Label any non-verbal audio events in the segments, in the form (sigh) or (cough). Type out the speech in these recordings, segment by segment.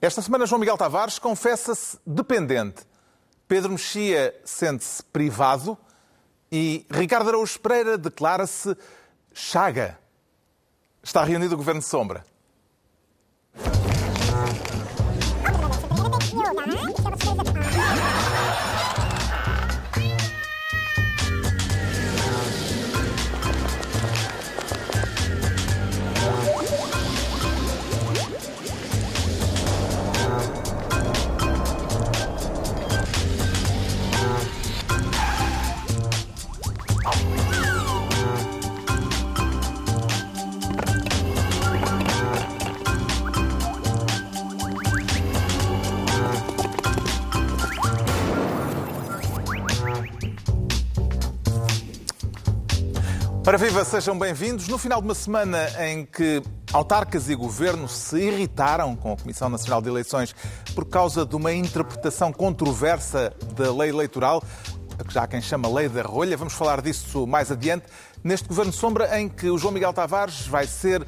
Esta semana, João Miguel Tavares confessa-se dependente. Pedro Mexia sente-se privado e Ricardo Araújo Pereira declara-se chaga. Está reunido o Governo de Sombra. Para viva, sejam bem-vindos. No final de uma semana em que autarcas e governo se irritaram com a Comissão Nacional de Eleições por causa de uma interpretação controversa da lei eleitoral, já há quem chama lei da rolha, vamos falar disso mais adiante, neste Governo Sombra em que o João Miguel Tavares vai ser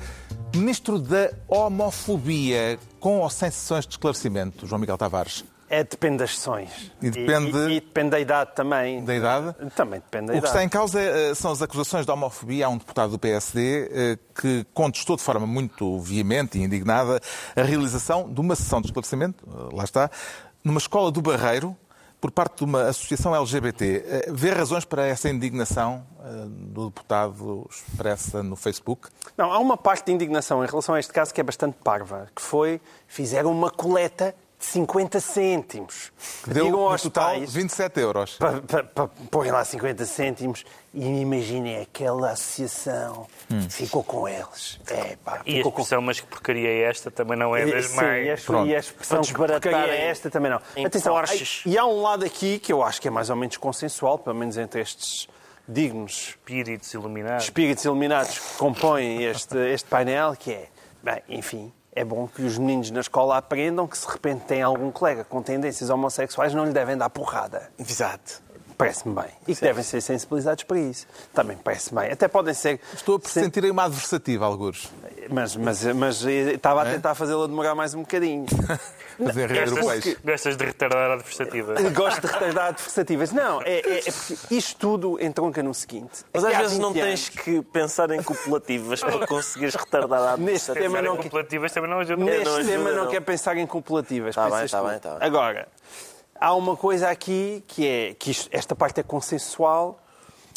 Ministro da Homofobia, com ou sem sessões de esclarecimento, João Miguel Tavares. É, depende das sessões. E depende... E, e depende da idade também. Da idade? Também depende da idade. O que está em causa eh, são as acusações de homofobia a um deputado do PSD eh, que contestou de forma muito veemente e indignada a realização de uma sessão de esclarecimento, eh, lá está, numa escola do Barreiro, por parte de uma associação LGBT. Vê razões para essa indignação do deputado expressa no Facebook? Não, há uma parte de indignação em relação a este caso que é bastante parva, que foi, fizeram uma coleta de 50 cêntimos. Que deu, Digam no aos total, pais, 27 euros. pa- pa- pa- põem lá 50 cêntimos e imaginem aquela associação ficou com eles. É, pá, E a ficou com... expressão, mas que porcaria é esta, também não é das Sim, mais. e a, Pronto. e a expressão Para que é esta também não. em Atenção, Porsches. e há um lado aqui que eu acho que é mais ou menos consensual, pelo menos entre estes dignos Espíritos iluminados. espíritos iluminados que compõem este, este painel, que é, bem, enfim, é bom que os meninos na escola aprendam que se de repente tem algum colega com tendências homossexuais não lhe devem dar porrada. Exato. Parece-me bem. E que devem ser sensibilizados para isso. Também parece bem. Até podem ser... Estou a sentir uma adversativa, alguns. Mas, mas, mas estava a tentar fazê-la demorar mais um bocadinho. (laughs) O peixe. Gostas, gostas de retardar a adversativa. (laughs) Gosto de retardar adversativas. Não, é, é, é porque isto tudo entronca no seguinte. Mas É às que há vezes não 20 tens anos, que pensar em copulativas para conseguires retardar a Neste tema não copulativas também não ajuda. Neste não ajuda, tema não, não. quer pensar em copulativas. Tá bem, tá tu. bem, tá bem. Agora, há uma coisa aqui que é que isto- esta parte é consensual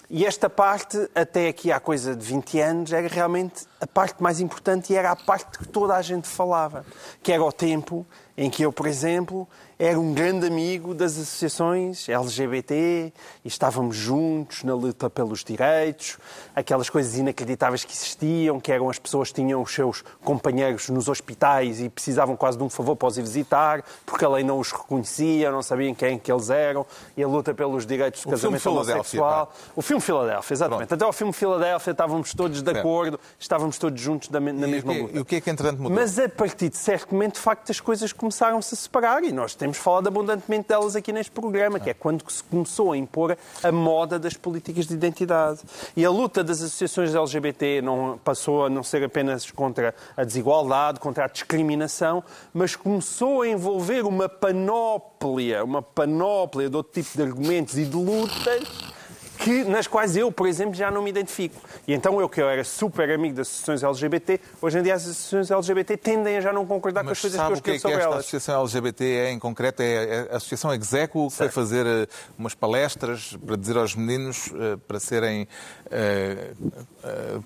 e esta parte, até aqui há coisa de 20 anos, era realmente a parte mais importante e era a parte que toda a gente falava. Que era o tempo em que eu, por exemplo, era um grande amigo das associações LGBT e estávamos juntos na luta pelos direitos, aquelas coisas inacreditáveis que existiam, que eram as pessoas que tinham os seus companheiros nos hospitais e precisavam quase de um favor para os ir visitar, porque a lei não os reconhecia, não sabiam quem que eles eram, e a luta pelos direitos do O casamento homossexual. O filme Filadélfia, exatamente. Pronto. Até ao filme Filadélfia estávamos todos de acordo, estávamos todos juntos me- na E o, mesma que, luta. e o que é que entretanto mudou? Mas a partir de certo momento, de facto, as coisas começaram-se a separar e nós temos falado abundantemente delas aqui neste programa, que é quando se começou a impor a moda das políticas de identidade. E a luta das associações LGBT não passou a não ser apenas contra a desigualdade, contra a discriminação, mas começou a envolver uma panóplia, uma panóplia de outro tipo de argumentos e de lutas que, nas quais eu, por exemplo, já não me identifico. E então eu, que eu era super amigo das associações LGBT, hoje em dia as associações LGBT tendem a já não concordar com as Mas coisas que eu sabe o que é escrevo que sobre esta elas. associação LGBT é em concreto? É a Associação Execo que foi fazer eh, umas palestras para dizer aos meninos eh, para serem eh,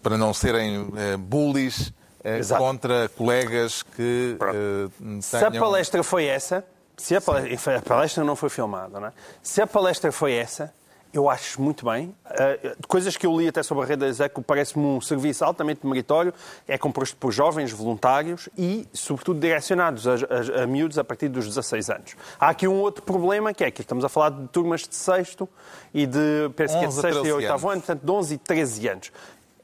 para não serem bullies Exato. contra colegas que eh, Se a tenham... palestra foi essa, se a palestra, a palestra não foi filmada, não é? Se a palestra foi essa, eu acho muito bem. Uh, coisas que eu li até sobre a rede da Execo parece-me um serviço altamente meritório. É composto por jovens voluntários e, sobretudo, direcionados a, a, a miúdos a partir dos 16 anos. Há aqui um outro problema, que é que estamos a falar de turmas de sexto e de, penso que é de 11 a sexto e 13 oitavo ano, portanto, de 11 e 13 anos.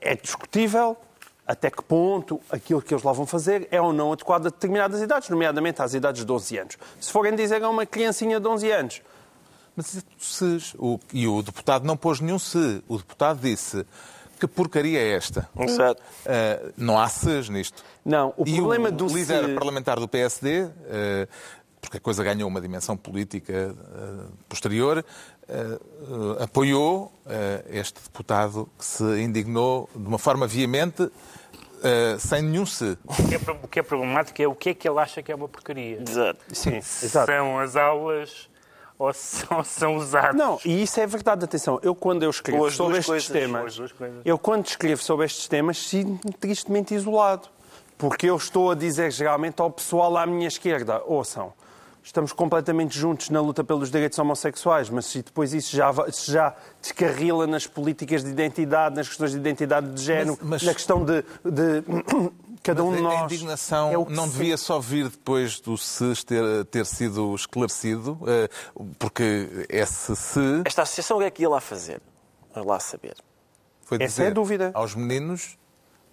É discutível até que ponto aquilo que eles lá vão fazer é ou não adequado a determinadas idades, nomeadamente às idades de 12 anos. Se forem dizer a uma criancinha de 11 anos, Mas se, o, e o deputado não pôs nenhum se. O deputado disse que porcaria é esta? Exato. Uh, não há SES nisto. Não, o e problema o do líder se- parlamentar do PSD, uh, porque a coisa ganhou uma dimensão política uh, posterior, uh, uh, apoiou uh, este deputado que se indignou de uma forma veemente, uh, sem nenhum se. O que, é, o que é problemático é o que é que ele acha que é uma porcaria. Exato. Sim, exato. São as aulas ou são, são os atos. Não, e isso é verdade, atenção. Eu, quando eu escrevo sobre estes coisas, temas, eu, quando escrevo sobre estes temas, sinto-me tristemente isolado. Porque eu estou a dizer geralmente ao pessoal à minha esquerda: ouçam, estamos completamente juntos na luta pelos direitos homossexuais, mas se depois isso já, se já descarrila nas políticas de identidade, nas questões de identidade de género, Mas- mas- na questão de. de (coughs) cada um de Mas nós. a indignação é não se- devia só vir depois do SES ter, ter sido esclarecido, uh, porque esse se Esta associação o que é que ia lá fazer? Vamos lá saber. foi Essa dizer é a dúvida. aos meninos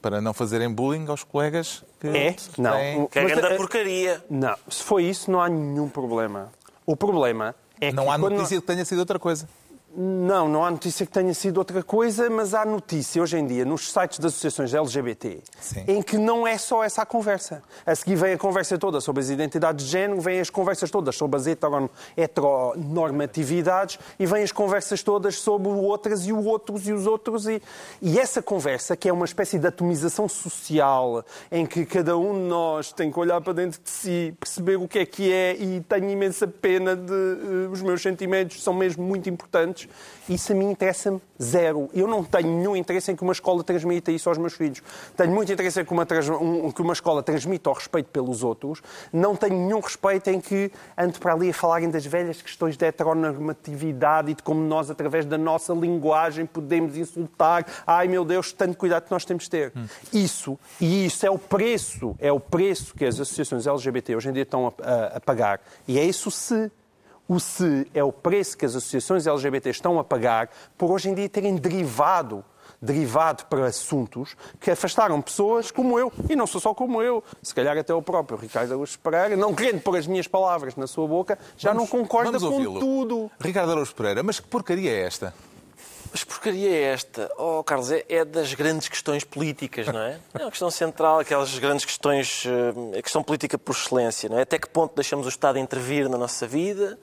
para não fazerem bullying aos colegas que É? Não. têm- Que é grande eh, porcaria. Não, se foi isso, não há nenhum problema. O problema é Não que há quando notícia que tenha sido outra coisa. Não, não há notícia que tenha sido outra coisa, mas há notícia hoje em dia nos sites das associações LGBT Sim. em que não é só essa a conversa. A seguir vem a conversa toda sobre as identidades de género, vêm as conversas todas sobre as heteron- heteronormatividades e vêm as conversas todas sobre outras e o outros e os outros. E, e essa conversa, que é uma espécie de atomização social em que cada um de nós tem que olhar para dentro de si, perceber o que é que é e tenho imensa pena de eh, os meus sentimentos são mesmo muito importantes. Isso a mim interessa-me zero. Eu não tenho nenhum interesse em que uma escola transmita isso aos meus filhos. Tenho muito interesse em que uma, um- que uma escola transmita o respeito pelos outros. Não tenho nenhum respeito em que ande para ali a falarem das velhas questões da heteronormatividade e de como nós, através da nossa linguagem, podemos insultar. Ai meu Deus, tanto cuidado que nós temos de ter. Isso, e isso é o preço, é o preço que as associações LGBT hoje em dia estão a, a- a pagar. E é isso se. O se é o preço que as associações LGBT estão a pagar por hoje em dia terem derivado derivado para assuntos que afastaram pessoas como eu, e não sou só como eu, se calhar até o próprio Ricardo Araújo Pereira, não querendo pôr as minhas palavras na sua boca, já Vamos- não concorda com tudo. Ricardo Araújo Pereira, mas que porcaria é esta? Mas porcaria é esta? Oh, Carlos, é, é das grandes questões políticas, não é? É uma questão central, aquelas grandes questões, eh, a questão política por excelência, não é? Até que ponto deixamos o Estado intervir na nossa vida?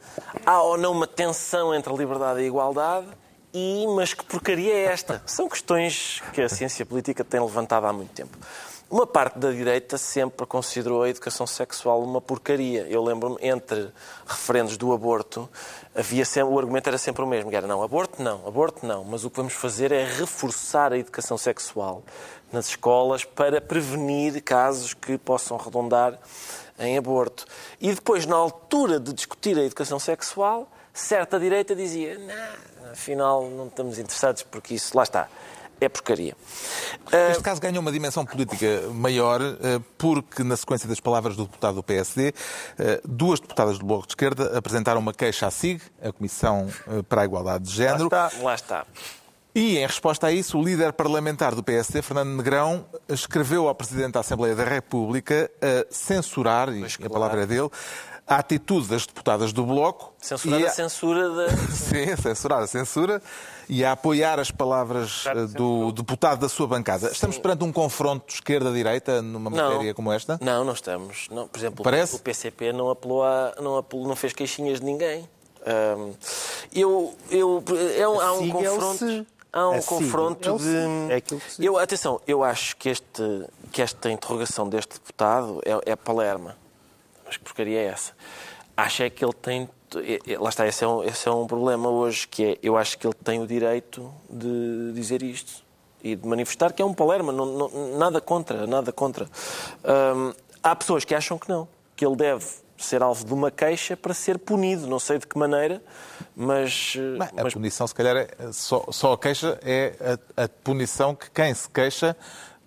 Há ou não uma tensão entre a liberdade e a igualdade? E, mas que porcaria é esta? São questões que a ciência política tem levantado há muito tempo. Uma parte da direita sempre considerou a educação sexual uma porcaria. Eu lembro-me, entre referendos do aborto, havia sempre, o argumento era sempre o mesmo. Era, não, aborto não, aborto não. Mas o que vamos fazer é reforçar a educação sexual nas escolas para prevenir casos que possam redundar em aborto. E depois, na altura de discutir a educação sexual, certa direita dizia, não, afinal não estamos interessados porque isso, lá está, é porcaria. Ah, Este caso ganhou uma dimensão política maior eh, porque, na sequência das palavras do deputado do PSD, eh, duas deputadas do Bloco de Esquerda apresentaram uma queixa à SIG, a Comissão para a Igualdade de Género, está. Lá está. e, em resposta a isso, o líder parlamentar do PSD, Fernando Negrão, escreveu ao Presidente da Assembleia da República a censurar, e a palavra é dele, a atitude das deputadas do Bloco Censurar e a censura da. (laughs) Sim, censurar a censura e a apoiar as palavras Claro, eh, do deputado da sua bancada. Estamos perante um confronto esquerda-direita numa matéria como esta? Não, não estamos. Não, por exemplo, Parece? o PCP não apelou a, não, apelou, não fez queixinhas de ninguém. Eu, eu, é um, há um é confronto. Há um A confronto é o de. É eu, atenção, eu acho que, este, que esta interrogação deste deputado é, é Palerma. Mas que porcaria é essa? Acho é que ele tem. Lá está, esse é, um, esse é um problema hoje, que é, eu acho que ele tem o direito de dizer isto e de manifestar que é um Palerma, não, não- nada contra, nada contra. Hum, há pessoas que acham que não, que ele deve ser alvo de uma queixa para ser punido, não sei de que maneira, mas... Bem, a mas punição, se calhar, é, só, só a queixa é a, a punição que quem se queixa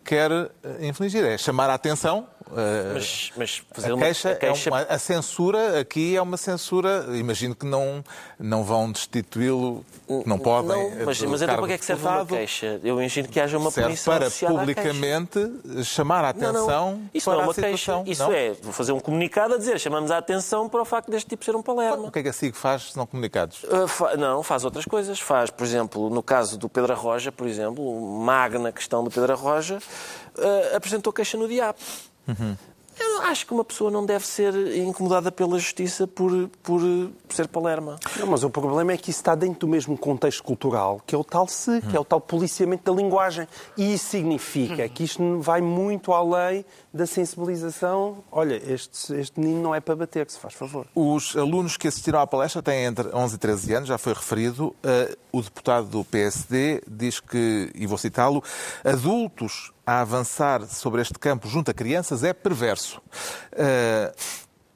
quer eh, infligir, é chamar a atenção. Eh, Mas, mas fazer a uma queixa, a queixa é uma, a censura aqui é uma censura. Imagino que não, não vão destituí-lo, não podem. Não, eh, mas, mas então para que é que serve uma queixa? Eu imagino que haja uma Serve punição para publicamente chamar a Não, atenção não. Isso para não é uma queixa. Isso não? é, vou fazer um comunicado a dizer, chamamos a atenção para o facto deste tipo ser um O palerma. que é que a SIG faz se não comunicados? Uh, fa- não, faz outras coisas. Faz, por exemplo, no caso do Pedro Arroja, por exemplo, magna questão do Pedro Arroja, uh, apresentou queixa no diabo. Eu acho que uma pessoa não deve ser incomodada pela justiça por, por ser palerma. Não, mas o problema é que isso está dentro do mesmo contexto cultural, que é o tal se, que é o tal policiamento da linguagem. E isso significa que isto vai muito além da sensibilização. Olha, este, este menino não é para bater, se faz favor. Os alunos que assistiram à palestra têm entre 11 e 13 anos, já foi referido. Uh, o deputado do PSD diz que, e vou citá-lo, adultos a avançar sobre este campo junto a crianças é perverso. Uh,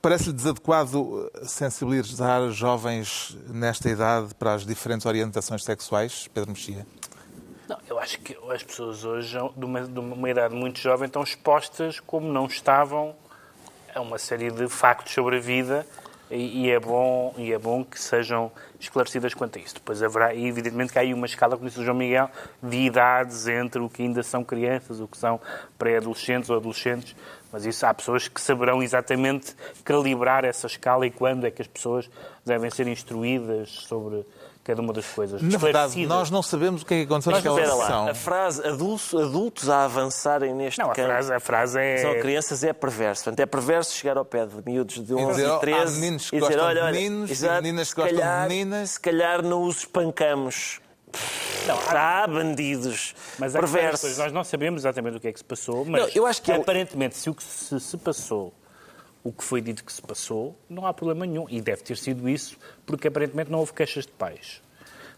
Parece-lhe desadequado sensibilizar jovens nesta idade para as diferentes orientações sexuais, Pedro Mexia? Não, eu acho que as pessoas hoje, de uma, de uma idade muito jovem, estão expostas como não estavam a uma série de factos sobre a vida e, e é, bom, e é bom que sejam esclarecidas quanto a isso. Depois haverá, evidentemente, que há aí uma escala, como disse o João Miguel, de idades entre o que ainda são crianças, o que são pré-adolescentes ou adolescentes, mas isso há pessoas que saberão exatamente calibrar essa escala e quando é que as pessoas devem ser instruídas sobre cada uma das coisas. Na verdade, nós não sabemos o que é que aconteceu naquela sessão. a frase adultos, adultos a avançarem neste Não, a campo frase, a frase é... são crianças é perverso. Portanto, é perverso chegar ao pé de miúdos de 11 dizer, "Oh, e há 13 meninos que e dizer, gostam de olha, olha, meninos e exato, meninas que gostam de calhar- meninas." Se calhar não os espancamos. Não, há- Há bandidos. Mas há perversos. coisas. Nós não sabemos exatamente o que é que se passou, mas Não, eu acho que ele- aparentemente, se o que se, se passou, o que foi dito que se passou, não há problema nenhum. E deve ter sido isso, porque aparentemente não houve queixas de pais.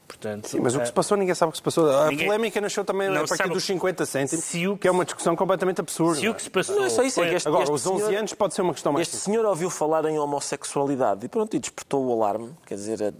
Portanto, Sim, mas o que eh, se passou, ninguém sabe o que se passou. A Ninguém- polémica nasceu também Não a partir dos 50 cêntimos, Se o- que é uma discussão completamente absurda. se o que se passou Não é só isso, é foi- que este- Agora, os 11 senhor- anos pode ser uma questão mais Este senhor ouviu falar em homossexualidade e pronto, e despertou o alarme. Quer dizer, é-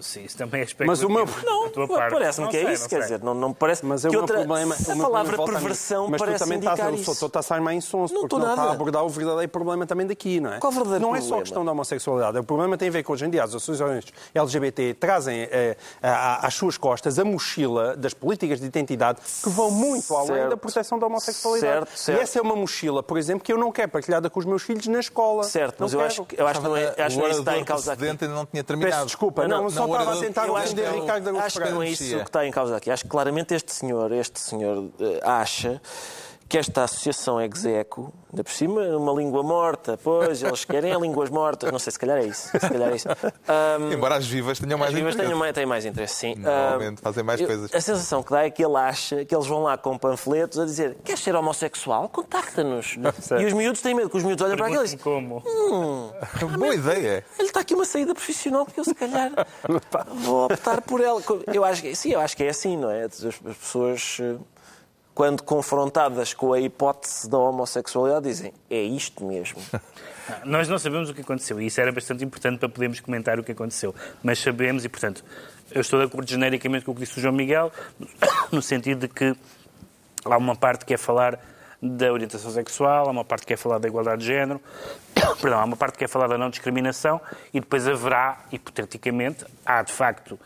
Sim, isso também é Mas o meu- não, parece-me Não que é sei, isso. não Quer sei. dizer, não, não me parece Mas é que o outra. meu problema. a palavra perversão Mas tu parece também indicar estás, isso. o doutor está a mais insonso, Não porque não está a abordar o verdadeiro problema também daqui, não é? Qual o verdadeiro não é só a questão da homossexualidade. O problema tem a ver com hoje em dia as associações LGBT trazem eh, a- às suas costas a mochila das políticas de identidade que vão muito além Certo. da proteção da homossexualidade. Certo, certo. E essa é uma mochila, por exemplo, que eu não quero partilhada com os meus filhos na escola. Certo, mas Não eu quero. acho, que- eu acho que não é, acho que não é isso que está em causa aqui. ainda não tinha terminado. Peço desculpa, não, só estava a tentar Eu que- Ricardo Acho que não é isso que está em causa aqui. Acho que claramente este senhor, este senhor eh, acha que esta associação execo, ainda por cima, uma língua morta, pois, eles querem línguas mortas, não sei, se calhar é isso. Se calhar é isso. (laughs) Ahm, Embora as vivas tenham mais as vivas interesse. tenham mais, têm mais interesse, sim. Normalmente Ah, fazem mais eu- coisas. A sensação que dá é que ele acha que eles vão lá com panfletos a dizer queres ser homossexual? Contacta-nos. E os miúdos têm medo, que os miúdos olham para aquilo e dizem Pergunto-me como. Boa ideia. ele está aqui uma saída profissional que eu se calhar (laughs) vou optar por ela. Eu acho que, sim, eu acho que é assim, não é? As, as pessoas, eh, quando confrontadas com a hipótese da homossexualidade, dizem é isto mesmo. (laughs) Nós não sabemos o que aconteceu e isso era bastante importante para podermos comentar o que aconteceu. Mas sabemos e, portanto, eu estou de acordo genericamente com o que disse o João Miguel, (coughs) no sentido de que há uma parte que é falar da orientação sexual, há uma parte que é falar da igualdade de género, (coughs) perdão, há uma parte que é falar da não discriminação e depois haverá, hipoteticamente, há de facto,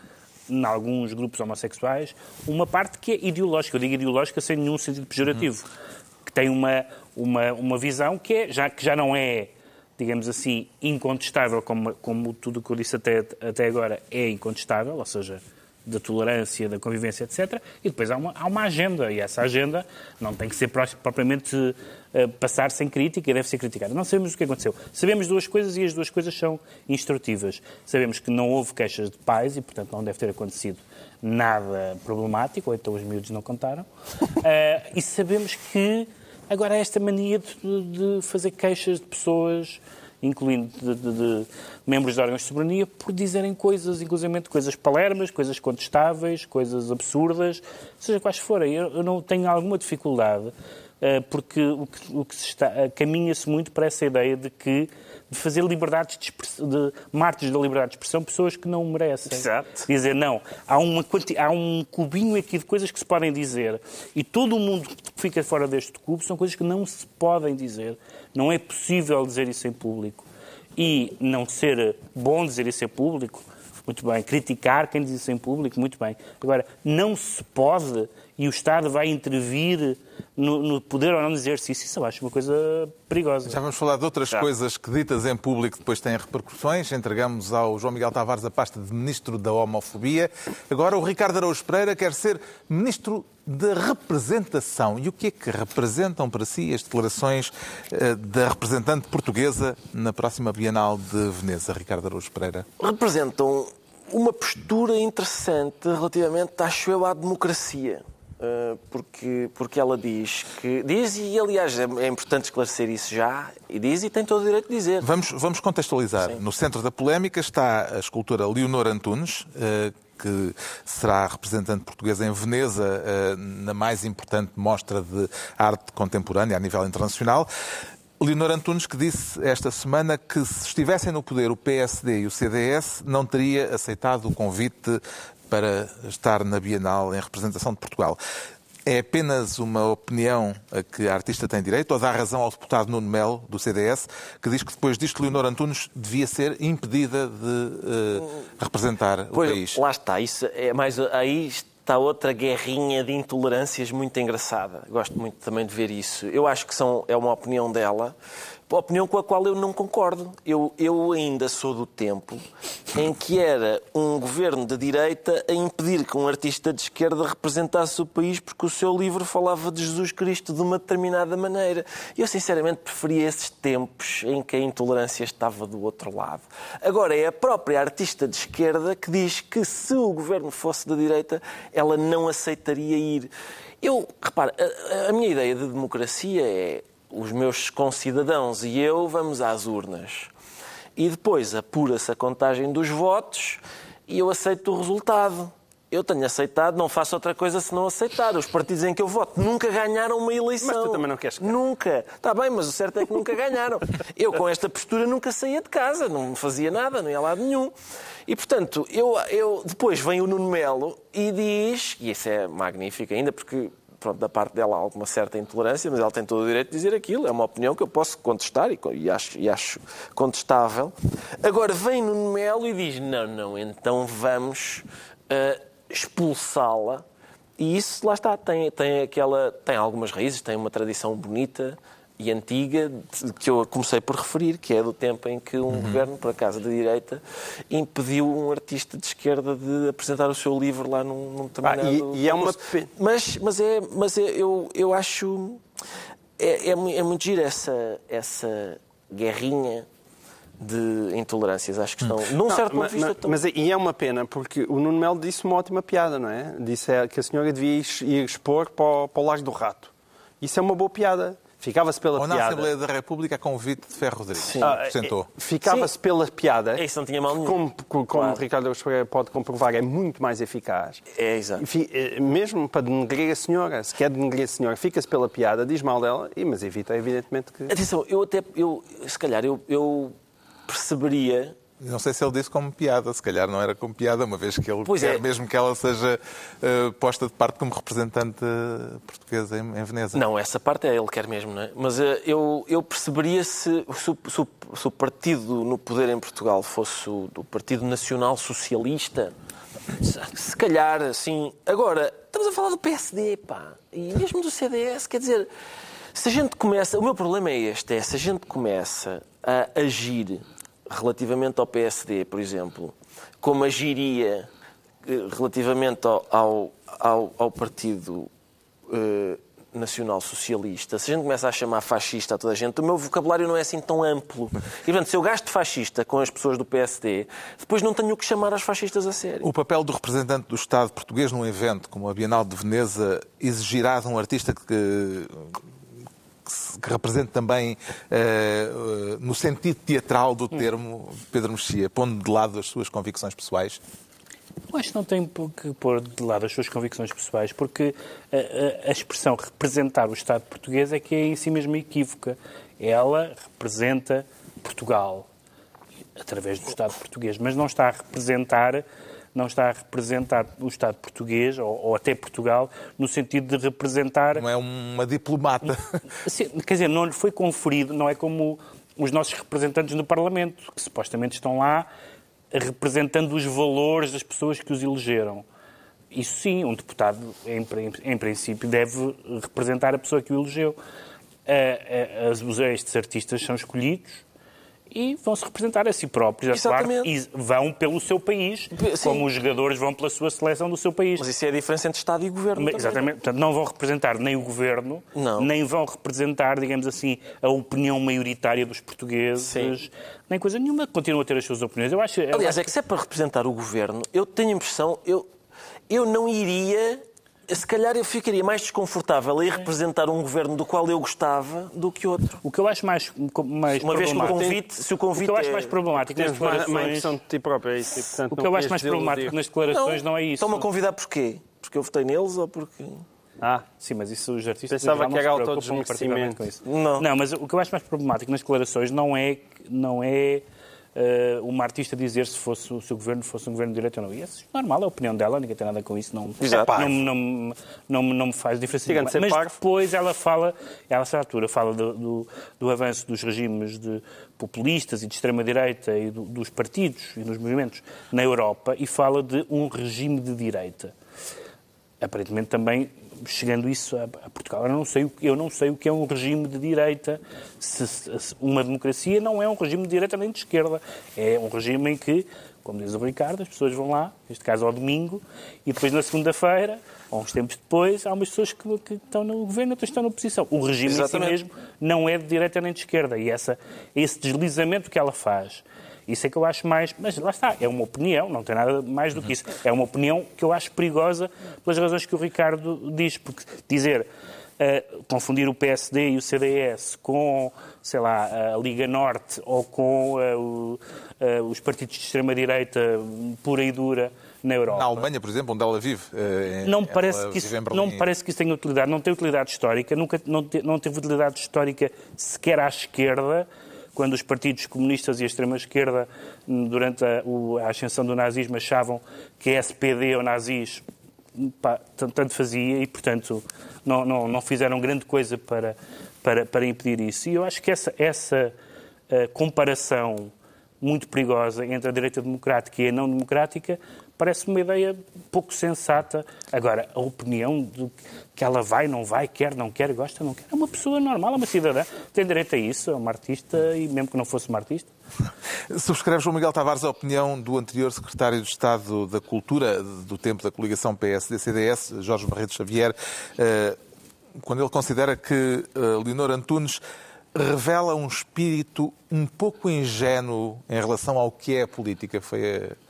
em alguns grupos homossexuais, uma parte que é ideológica. Eu digo ideológica sem nenhum sentido pejorativo. Que tem uma, uma, uma visão que, é, já, que já não é, digamos assim, incontestável, como, como tudo o que eu disse até, até agora é incontestável, ou seja, da tolerância, da convivência, etc. E depois há uma, há uma agenda, e essa agenda não tem que ser propriamente eh, passar sem crítica e deve ser criticada. Não sabemos o que aconteceu. Sabemos duas coisas e as duas coisas são instrutivas. Sabemos que não houve queixas de pais e, portanto, não deve ter acontecido nada problemático, ou então os miúdos não contaram. (laughs) Eh, e sabemos que agora há esta mania de, de fazer queixas de pessoas incluindo de, de- de membros de órgãos de soberania, por dizerem coisas, inclusive coisas palermas, coisas contestáveis, coisas absurdas, seja quais forem. Eu, eu não tenho alguma dificuldade, eh, porque o que, o que se está, eh, caminha-se muito para essa ideia de que de fazer liberdades de, de mártires da liberdade de expressão pessoas que não merecem. Exato. Dizer, não, há, uma, há um cubinho aqui de coisas que se podem dizer e todo o mundo que fica fora deste cubo são coisas que não se podem dizer. Não é possível dizer isso em público. E não ser bom dizer isso em público, muito bem. Criticar quem diz isso em público, muito bem. Agora, não se pode e o Estado vai intervir no, no poder ou não dizer exercício. Isso eu acho uma coisa perigosa. Já vamos falar de outras Já. coisas que ditas em público depois têm repercussões. Entregamos ao João Miguel Tavares a pasta de Ministro da Homofobia. Agora o Ricardo Araújo Pereira quer ser Ministro da Representação. E o que é que representam para si as declarações eh, da representante portuguesa na próxima Bienal de Veneza, Ricardo Araújo Pereira? Representam uma postura interessante relativamente, acho eu, à democracia. Eh, porque, porque ela diz que. Diz, e aliás é, é, importante esclarecer isso já, e diz e tem todo o direito de dizer. Vamos, vamos contextualizar. Sim. No centro da polémica está a escultora Leonor Antunes, eh, que será representante portuguesa em Veneza, eh, na mais importante mostra de arte contemporânea a nível internacional. Leonor Antunes que disse esta semana que se estivessem no poder o PSD e o CDS não teria aceitado o convite para estar na Bienal em representação de Portugal. É apenas uma opinião a que a artista tem direito ou dá razão ao deputado Nuno Melo, do CDS, que diz que depois disto Leonor Antunes devia ser impedida de uh, representar pois, o país? Lá está. Isso é mais, aí está outra guerrinha de intolerâncias muito engraçada. Gosto muito também de ver isso. Eu acho que são, é uma opinião dela opinião com a qual eu não concordo. Eu, eu ainda sou do tempo em que era um governo de direita a impedir que um artista de esquerda representasse o país porque o seu livro falava de Jesus Cristo de uma determinada maneira. Eu, sinceramente, preferia esses tempos em que a intolerância estava do outro lado. Agora, é a própria artista de esquerda que diz que se o governo fosse da direita, ela não aceitaria ir. Eu, repare, a, a minha ideia de democracia é os meus concidadãos e eu vamos às urnas. E depois apura-se a contagem dos votos e eu aceito o resultado. Eu tenho aceitado, não faço outra coisa se não aceitar. Os partidos em que eu voto nunca ganharam uma eleição. Mas tu também não queres ganhar. Nunca. Está bem, mas o certo é que nunca ganharam. Eu, com esta postura, nunca saía de casa, não fazia nada, não ia a lado nenhum. E, portanto, eu, eu, depois vem o Nuno Melo e diz, e isso é magnífico ainda, porque pronto, da parte dela há alguma certa intolerância, mas ela tem todo o direito de dizer aquilo. É uma opinião que eu posso contestar e, e, acho, e acho contestável. Agora vem no Melo e diz: não, não, então vamos uh, expulsá-la. E isso, lá está, tem, tem, aquela, tem algumas raízes, tem uma tradição bonita e antiga, que eu comecei por referir, que é do tempo em que um uhum. governo, por acaso de direita, impediu um artista de esquerda de apresentar o seu livro lá num, num determinado... Ah, e, e é uma... Mas, mas, é, mas é, eu, eu acho... É, é, é muito giro essa, essa guerrinha de intolerâncias. Acho que estão, num não, certo ponto de vista... Mas, mas, e é uma pena, porque o Nuno Melo disse uma ótima piada, não é? Disse é, que a senhora devia ir expor para o, para o Lago do Rato. Isso é uma boa piada. Ficava-se pela Ou piada. na Assembleia da República a convite de Ferro Rodrigues. Sim. Ah, Ficava-se pela piada. Isso não tinha mal nenhum. Como, como claro. Ricardo pode comprovar, é muito mais eficaz. É, exato. Eh, mesmo para denegrir a senhora, se quer denegrir a senhora, fica-se pela piada, diz mal dela, mas evita, evidentemente, que. Atenção, eu até. Eu, se calhar, eu, eu perceberia não sei se ele disse como piada, se calhar não era como piada, uma vez que ele pois quer é. mesmo que ela seja uh, posta de parte como representante portuguesa em, em, Veneza. Não, essa parte é ele quer mesmo, não é? Mas uh, eu, eu perceberia se, se, se, se, o partido no poder em Portugal fosse o, o Partido Nacional Socialista, se calhar, assim. Agora, estamos a falar do PSD, pá, e mesmo do CDS, quer dizer. Se a gente começa. O meu problema é este: é se a gente começa a agir relativamente ao PSD, por exemplo, como agiria eh, relativamente ao, ao, ao, Partido uh, Nacional Socialista, se a gente começa a chamar fascista a toda a gente, o meu vocabulário não é assim tão amplo. E, portanto, se eu gasto fascista com as pessoas do PSD, depois não tenho o que chamar as fascistas a sério. O papel do representante do Estado português num evento como a Bienal de Veneza exigirá de um artista que que represente também, uh, no sentido teatral do termo, Pedro Mexia, pondo de lado as suas convicções pessoais? Eu acho que não tem que pôr de lado as suas convicções pessoais, porque a, a, a, expressão representar o Estado português é que é em si mesmo equívoca. Ela representa Portugal através do Estado português, mas não está a representar não está a representar o Estado português ou, ou, até Portugal no sentido de representar. Não é uma diplomata. (laughs) Sim, quer dizer, não lhe foi conferido, não é como os nossos representantes no Parlamento, que supostamente estão lá representando os valores das pessoas que os elegeram. Isso sim, um deputado, em, em princípio, deve representar a pessoa que o elegeu. Os estes artistas são escolhidos e vão se representar a si próprios, Exatamente. e vão pelo seu país, Sim. como os jogadores vão pela sua seleção do seu país. Mas isso é a diferença entre Estado e Governo. Mas, exatamente. Portanto, não vão representar nem o Governo, não. nem vão representar, digamos assim, a opinião maioritária dos portugueses, Sim. nem coisa nenhuma. Continuam a ter as suas opiniões. Eu acho, Aliás, é que se é para representar o Governo, eu tenho a impressão, eu, eu não iria se calhar eu ficaria mais desconfortável em representar um governo do qual eu gostava do que outro. O que eu acho mais, mais Uma vez que o convite, se o convite o que eu acho mais é- problemático nas declarações... de ti próprio, é isso. portanto, o que eu acho mais problemático nas declarações não, não é isso. Estão-me a convidar porquê? Porque eu votei neles ou porque... Ah, sim, mas isso os artistas Pensava que era autodesmerecimento. Não. não, mas o que eu acho mais problemático nas declarações não é, não é uh, uma artista dizer se, fosse, o seu governo fosse um governo de direita ou não. E isso é normal, é a opinião dela, ninguém tem nada com isso, não, não, não, não, não me faz diferença nenhuma. Mas parvo. depois ela fala, ela, a altura, fala do, do, do, avanço dos regimes de populistas e de extrema-direita e do, dos partidos e dos movimentos na Europa e fala de um regime de direita. Aparentemente também chegando isso a, a, Portugal. Eu não, sei, eu não sei o que é um regime de direita. Se, se, uma democracia não é um regime de direita nem de esquerda. É um regime em que, como diz o Ricardo, as pessoas vão lá, neste caso ao domingo, e depois na segunda-feira, ou uns tempos depois, há umas pessoas que, que, estão no governo outras estão na oposição. O regime Exatamente. em si mesmo não é de direita nem de esquerda. E essa, esse deslizamento que ela faz isso é que eu acho mais. Mas lá está, é uma opinião, não tem nada mais do que isso. É uma opinião que eu acho perigosa pelas razões que o Ricardo diz. Porque dizer. Uh, confundir o PSD e o CDS com, sei lá, a Liga Norte ou com uh, o, uh, os partidos de extrema-direita pura e dura na Europa. Na Alemanha, por exemplo, onde ela vive. não, parece que isso, não me parece que isso tenha utilidade. Não tem utilidade histórica, nunca, não, te, não teve utilidade histórica sequer à esquerda quando os partidos comunistas e a extrema-esquerda, durante a, a, ascensão do nazismo, achavam que a SPD ou nazis pá, tanto fazia e, portanto, não, não, não fizeram grande coisa para, para, para impedir isso. E eu acho que essa, essa uh, comparação muito perigosa entre a direita democrática e a não democrática parece-me uma ideia pouco sensata. Agora, a opinião de que ela vai, não vai, quer, não quer, gosta, não quer, é uma pessoa normal, é uma cidadã, tem direito a isso, é uma artista, e mesmo que não fosse uma artista. (laughs) Subscreve João Miguel Tavares a opinião do anterior secretário de Estado da Cultura do tempo da coligação PSD-CDS, Jorge Barreto Xavier, eh, quando ele considera que eh, Leonor Antunes revela um espírito um pouco ingênuo em relação ao que é a política. Foi a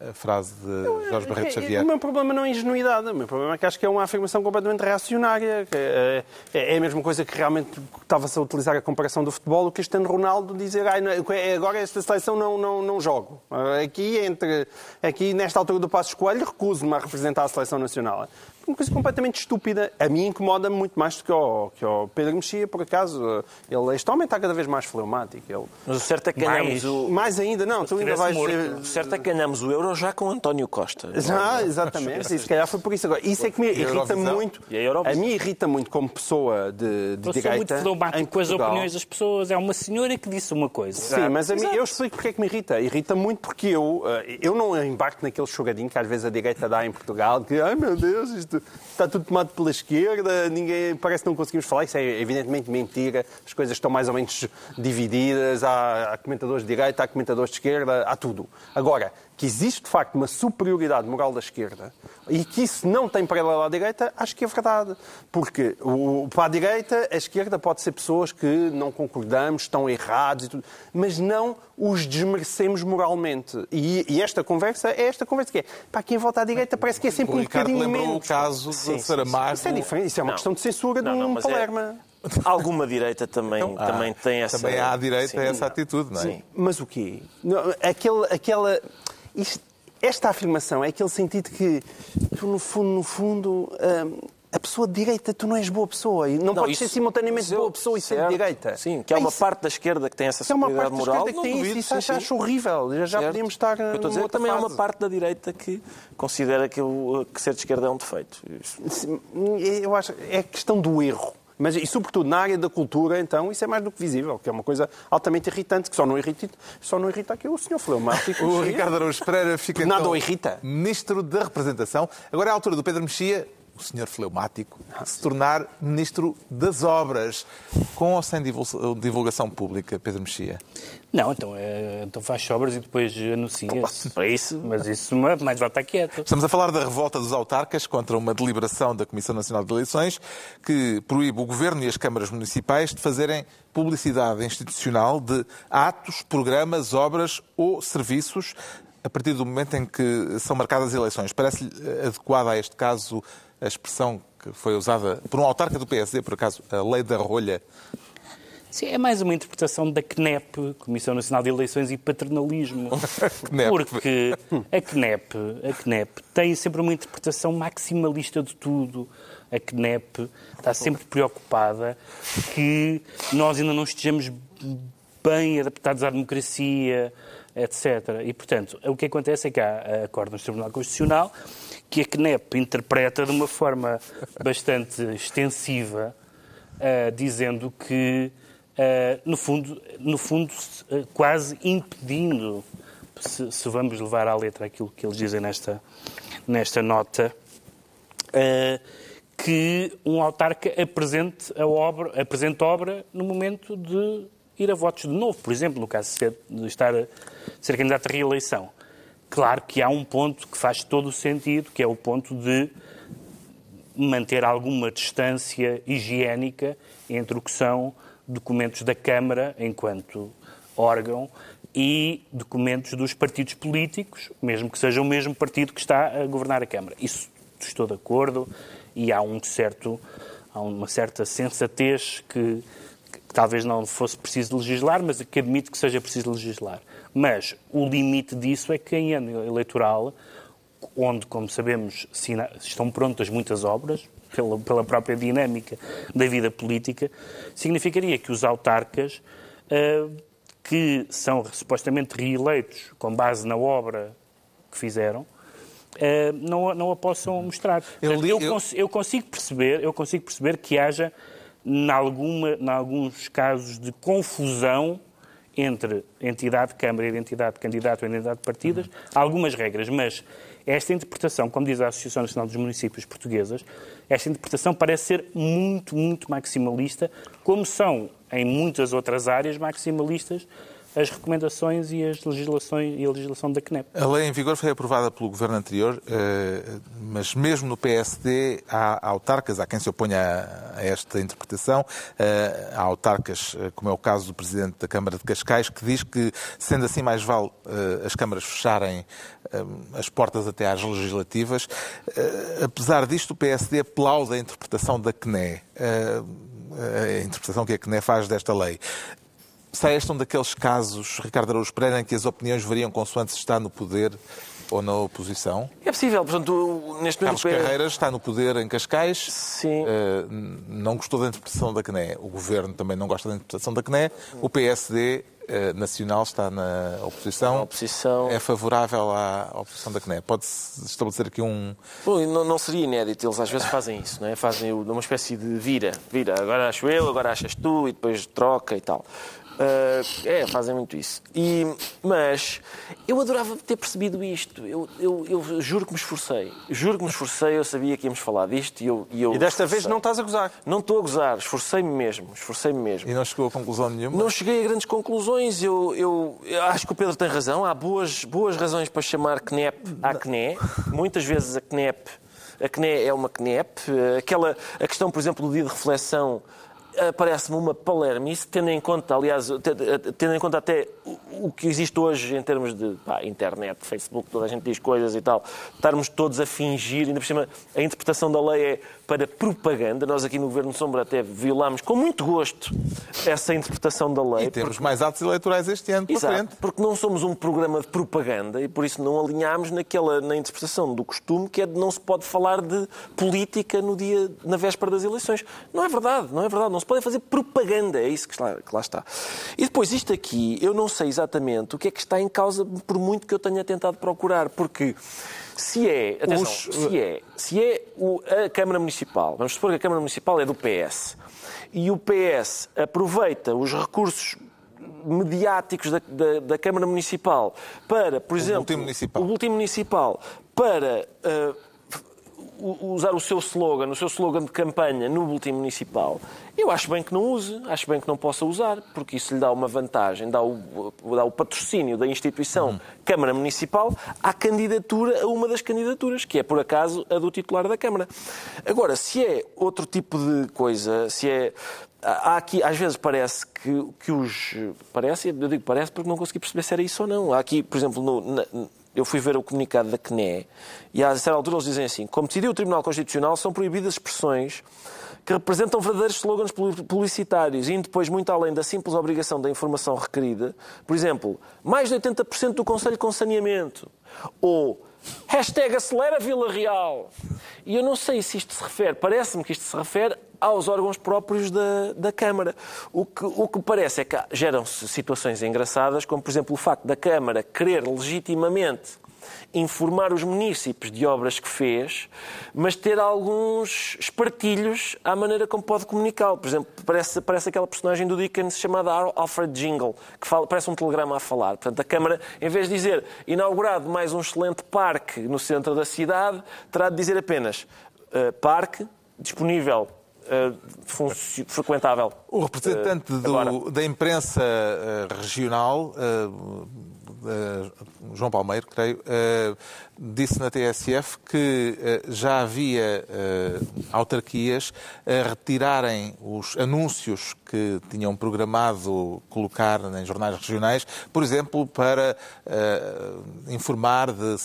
a frase de Jorge Barreto Xavier. O meu problema não é ingenuidade, o meu problema é que acho que é uma afirmação completamente reacionária. É, é, é a mesma coisa que realmente estava-se a utilizar a comparação do futebol, o Cristiano Ronaldo dizer é, agora esta seleção não, não, não jogo. Aqui, entre, aqui, nesta altura do Passo Escolho, recuso-me a representar a seleção nacional uma coisa completamente estúpida. A mim incomoda-me muito mais do que o que o Pedro Mexia, por acaso. Ele, este homem está cada vez mais fleumático. Ele... Mas o certo é que ganhamos mais, o... Mais ainda, não. Tu ainda vais... O certo é que ganhamos o Euro já com António Costa. (laughs) Já, exatamente. E se calhar foi por isso. Agora, isso é que me irrita muito. A, a mim irrita muito como pessoa de, de eu direita. muito fleumático com as opiniões das pessoas. É uma senhora que disse uma coisa. Sim, mas a mim, eu explico porque é que me irrita. Irrita muito porque eu, eh, eu não embarco naquele choradinho que às vezes a direita dá em Portugal, que, ai meu Deus, isto está tudo tomado pela esquerda, ninguém parece que não conseguimos falar. Isso é evidentemente mentira. As coisas estão mais ou menos divididas. Há, há comentadores de direita, há comentadores de esquerda, há tudo. Agora, que existe de facto uma superioridade moral da esquerda e que isso não tem paralelo à direita, acho que é verdade. Porque o, para a direita, a esquerda pode ser pessoas que não concordamos, estão errados e tudo, mas não os desmerecemos moralmente. E, e esta conversa é esta conversa que é. Para quem vota à direita parece que é sempre o um bocadinho menos. o caso sim, de Saramago. Isso é diferente, isso é uma não. questão de censura não, de um não, é Palerma. É... Alguma direita também, então, também ah, tem essa. Também há à direita sim, essa atitude, não é? Sim. Mas o quê? Aquele, aquela isto, esta afirmação é aquele sentido que, tu, no fundo, no fundo, hum, a pessoa de direita, tu não és boa pessoa. E não, podes isso- ser simultaneamente eu- boa pessoa e ser de direita. Sim, que há É uma isso. parte da esquerda que tem essa é uma superioridade parte da moral. esquerda que não tem duvido, isso. sim, Isso acho horrível. Já, já podíamos estar eu estou a dizer, outra também há uma fase. parte da direita que considera que, o- que ser de esquerda é um defeito. Isso- Sim, Eu acho é questão do erro. Mas, e sobretudo na área da cultura, então, isso é mais do que visível, que é uma coisa altamente irritante, que só não irrita, só não irrita aqui o senhor fleumático. (laughs) O Ricardo Araújo Pereira fica Nada então o irrita. Ministro da Representação. Agora é a altura do Pedro Mexia, o senhor fleumático, se tornar Ministro das Obras, com ou sem divul- divulgação pública, Pedro Mexia. Não, então, é, então faz obras e depois anuncia. Para isso, Mas isso mais vale estar quieto. Estamos a falar da revolta dos autarcas contra uma deliberação da Comissão Nacional de Eleições que proíbe o Governo e as câmaras municipais de fazerem publicidade institucional de atos, programas, obras ou serviços a partir do momento em que são marcadas eleições. Parece-lhe adequada a este caso a expressão que foi usada por um autarca do PSD, por acaso, a lei da rolha. Sim, é mais uma interpretação da CNEP, Comissão Nacional de Eleições e Paternalismo. (laughs) Porque a CNEP, a CNEP tem sempre uma interpretação maximalista de tudo. A CNEP está sempre preocupada que nós ainda não estejamos bem adaptados à democracia, etc. E, portanto, o que acontece é que há acordos no Tribunal Constitucional que a CNEP interpreta de uma forma bastante extensiva, ah, dizendo que, no fundo, no fundo ah, quase impedindo, se, se vamos levar à letra aquilo que eles dizem nesta, nesta nota, ah, que um autarca apresente a obra, apresente obra no momento de ir a votos de novo, por exemplo, no caso de, ser, estar a ser candidato à reeleição. Claro que há um ponto que faz todo o sentido, que é o ponto de manter alguma distância higiênica entre o que são documentos da Câmara enquanto órgão e documentos dos partidos políticos, mesmo que seja o mesmo partido que está a governar a Câmara. Isso estou de acordo e há um certo há uma certa sensatez que, que talvez não fosse preciso legislar, mas que admite que seja preciso legislar. Mas o limite disso é que em ano eleitoral, onde, como sabemos, estão prontas muitas obras, pela, pela própria dinâmica da vida política, significaria que os autarcas, ah, que são supostamente reeleitos com base na obra que fizeram, eh, não, a- não a possam mostrar. Eu Portanto, eu, eu- cons- eu consigo perceber, eu consigo perceber que haja, em alguns casos de confusão entre entidade de Câmara, identidade de candidato ou identidade de partidas, Uhum. algumas regras, mas esta interpretação, como diz a Associação Nacional dos Municípios Portuguesas, esta interpretação parece ser muito, muito maximalista, como são em muitas outras áreas maximalistas as recomendações e as legislações e a legislação da CNEP. A lei em vigor foi aprovada pelo governo anterior, eh, mas mesmo no PSD há autarcas, há quem se oponha a- esta interpretação, eh, há autarcas, eh, como é o caso do presidente da Câmara de Cascais, que diz que, sendo assim, mais vale as câmaras fecharem as portas até às legislativas. Apesar disto, o PSD aplaude a interpretação da CNE, a interpretação que a CNE faz desta lei. Será este um daqueles casos, Ricardo Araújo Pereira, em que as opiniões variam consoante se está no poder ou na oposição? É possível, portanto, neste momento... Carlos o P- Carreiras está no poder em Cascais, Sim. eh, não gostou da interpretação da CNE. O Governo também não gosta da interpretação da CNE. O PSD eh, nacional está na oposição. Na oposição. É favorável à oposição da CNE. Pode-se estabelecer aqui um... Bom, não, não seria inédito, eles às vezes fazem isso, não é? Fazem uma espécie de vira, vira, agora acho eu, agora achas tu, e depois troca e tal. Ah, é, fazem muito isso. E, mas eu adorava ter percebido isto. Eu, eu, eu juro que me esforcei. Juro que me esforcei, eu sabia que íamos falar disto e eu. E, eu E desta vez não estás a gozar. Não estou a gozar, esforcei-me mesmo, esforcei-me mesmo. E não chegou a conclusão nenhuma? Não cheguei a grandes conclusões. Eu, eu- eu acho que o Pedro tem razão. Há boas, boas razões para chamar CNEP à CNE. Muitas vezes a CNEP, a CNE é uma CNEP. Aquela, a questão, por exemplo, do dia de reflexão parece-me uma palermice, tendo em conta, aliás, te- tendo em conta até o que existe hoje em termos de pá, internet, Facebook, toda a gente diz coisas e tal, estarmos todos a fingir, ainda por cima, a interpretação da lei é para propaganda. Nós aqui no Governo Sombra até violámos com muito gosto essa interpretação da lei. E temos mais atos eleitorais este ano Exato, frente. porque não somos um programa de propaganda e por isso não alinhámos naquela, na interpretação do costume que é de não se pode falar de política no dia, na véspera das eleições. Não é verdade, não é verdade. Não se pode fazer propaganda, é isso que lá, que lá está. E depois isto aqui, eu não sei exatamente o que é que está em causa, por muito que eu tenha tentado procurar, porque se é, atenção, Os- se é, se é o- a Câmara Municipal, vamos supor que a Câmara Municipal é do PS, e o PS aproveita os recursos mediáticos da, da- da Câmara Municipal para, por exemplo, boletim municipal. o boletim municipal para ah, u- usar o seu slogan, o seu slogan de campanha no boletim municipal, eu acho bem que não use, acho bem que não possa usar, porque isso lhe dá uma vantagem, dá o, dá o patrocínio da instituição Câmara Municipal à candidatura, a uma das candidaturas, que é, por acaso, a do titular da Câmara. Agora, se é outro tipo de coisa, se é... Há aqui, às vezes parece que, que os... Parece, eu digo parece porque não consegui perceber se era isso ou não. Há aqui, por exemplo, no, eu fui ver o comunicado da CNE e a certa altura eles dizem assim: como decidiu o Tribunal Constitucional, são proibidas expressões que representam verdadeiros slogans publi- publicitários, indo depois muito além da simples obrigação da informação requerida. Por exemplo, mais de 80% do Conselho com saneamento. Ou hashtag acelera Vila Real. E eu não sei se isto se refere, parece-me que isto se refere aos órgãos próprios da, da Câmara. O que, o que parece é que geram-se situações engraçadas, como por exemplo o facto da Câmara querer legitimamente informar os munícipes de obras que fez, mas ter alguns espartilhos à maneira como pode comunicá-lo. Por exemplo, parece, parece aquela personagem do Dickens chamada Al- Alfred Jingle, que fala, parece um telegrama a falar. Portanto, a Câmara, em vez de dizer inaugurado mais um excelente parque no centro da cidade, terá de dizer apenas eh, parque disponível, funci- frequentável. O representante Eh, do- da imprensa eh, regional, João Palmeiro, creio, eh, disse na TSF que eh, já havia eh, autarquias a retirarem os anúncios que tinham programado colocar em jornais regionais, por exemplo, para eh, informar de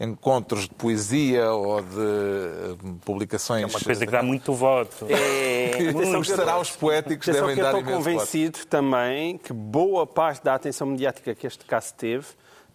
encontros de poesia ou de eh, publicações. É uma coisa que dá muito voto. É, (laughs) que será os poéticos Atenção devem que eu dar estou imenso voto. convencido também que boa parte da atenção mediática que este caso teve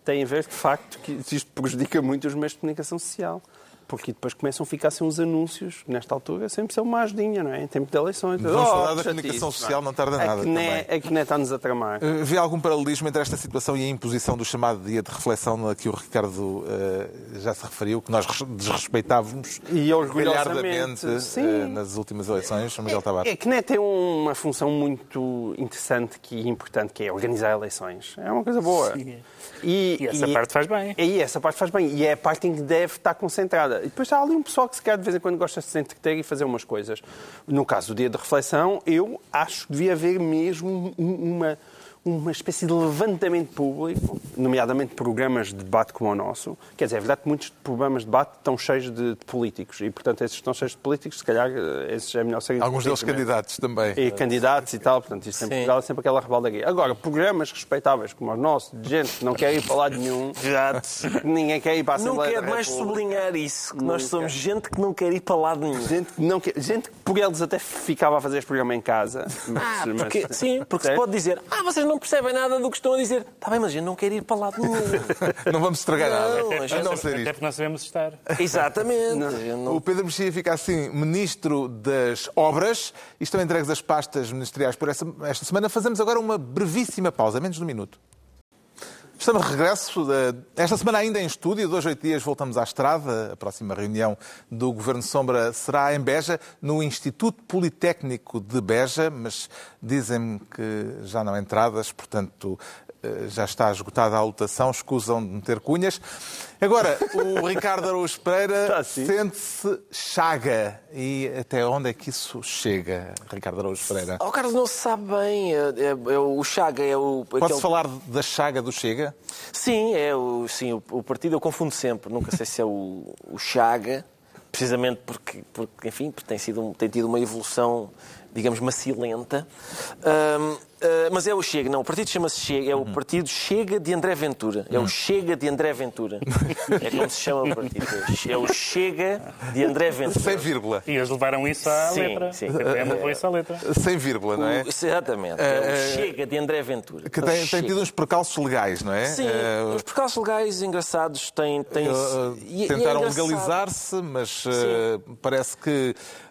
tem a ver, de facto, que isto prejudica muito os meios de comunicação social. Porque depois começam a ficar sem uns anúncios, nesta altura, sempre ser uma ajudinha, não é? Em tempo de eleições. Vamos Oh, falar da que comunicação social, não tarda nada A CNE, também. a CNE está-nos a tramar. Eh, Vê algum paralelismo entre esta situação e a imposição do chamado dia de reflexão a que o Ricardo eh, já se referiu, que nós res- desrespeitávamos E orgulhosamente, sim. nas últimas eleições, Miguel Tavares? É que NET tem uma função muito interessante e importante, que é organizar eleições. É uma coisa boa. Sim. E, E essa parte faz bem. E essa parte faz bem. E é a parte em que deve estar concentrada. E depois há ali um pessoal que se calhar de vez em quando gosta de se entreter e fazer umas coisas. No caso do dia de reflexão, eu acho que devia haver mesmo um- uma, uma espécie de levantamento público, nomeadamente programas de debate como o nosso. Quer dizer, é verdade que muitos programas de debate estão cheios de, de políticos. E, portanto, esses estão cheios de políticos, se calhar, eh, esses é melhor serem Alguns deles politicamente candidatos também. e candidatos e tal, portanto, isso em. Portugal é sempre aquela rebaldaria. Agora, programas respeitáveis como o nosso, de gente que não quer ir para lado nenhum, (laughs) que ninguém quer ir para a Não Assembleia quero da mais sublinhar isso, que nós somos gente que não quer ir para lado nenhum. Gente que, não quer, gente que por eles até ficava a fazer este programa em casa. Mas, Ah, mas- porque, sim, porque se Certo? pode dizer, ah, vocês não percebem nada do que estão a dizer. Está bem, mas a gente não quer ir para lado nenhum. (laughs) Não vamos estragar Não, nada. a não ser Até isto. porque nós sabemos estar. Exatamente. Não- O Pedro Mexia fica assim Ministro das Obras e estão entregues as pastas ministeriais por esta, esta semana. Fazemos agora uma brevíssima pausa, menos de um minuto. Estamos de regresso. eh, Esta semana ainda em estúdio, dois, oito dias voltamos à estrada. A próxima reunião do Governo Sombra será em Beja, no Instituto Politécnico de Beja, mas dizem-me que já não há entradas, portanto já está esgotada a lotação, escusam de meter cunhas. Agora, o (laughs) Ricardo Araújo Pereira assim. sente-se chaga. E até onde é que isso chega, Ricardo Araújo Pereira? Oh, Carlos, não se sabe bem. É, é- é o Chaga é o. Pode-se aquele- falar da chaga do Chega? Sim, é o, sim, o, o partido eu confundo sempre. Nunca sei se é o, o Chaga, precisamente porque, porque enfim, porque tem, sido, um- tem tido uma evolução, digamos, macilenta. Uh, mas é o Chega, não, o partido chama-se Chega, é o partido Chega de André Ventura. É o Chega de André Ventura. É como se chama o partido. É o Chega de André Ventura. Sem vírgula. E eles levaram isso à Sim, letra. sim. PPM levou isso à letra. Sem vírgula, não é? O- Exatamente. É o Chega de André Ventura. Que É tem, tem tido uns percalços legais, não é? Sim, Eh, os percalços legais engraçados têm. têm Uh, é tentaram engraçado. legalizar-se, mas uh, parece que uh,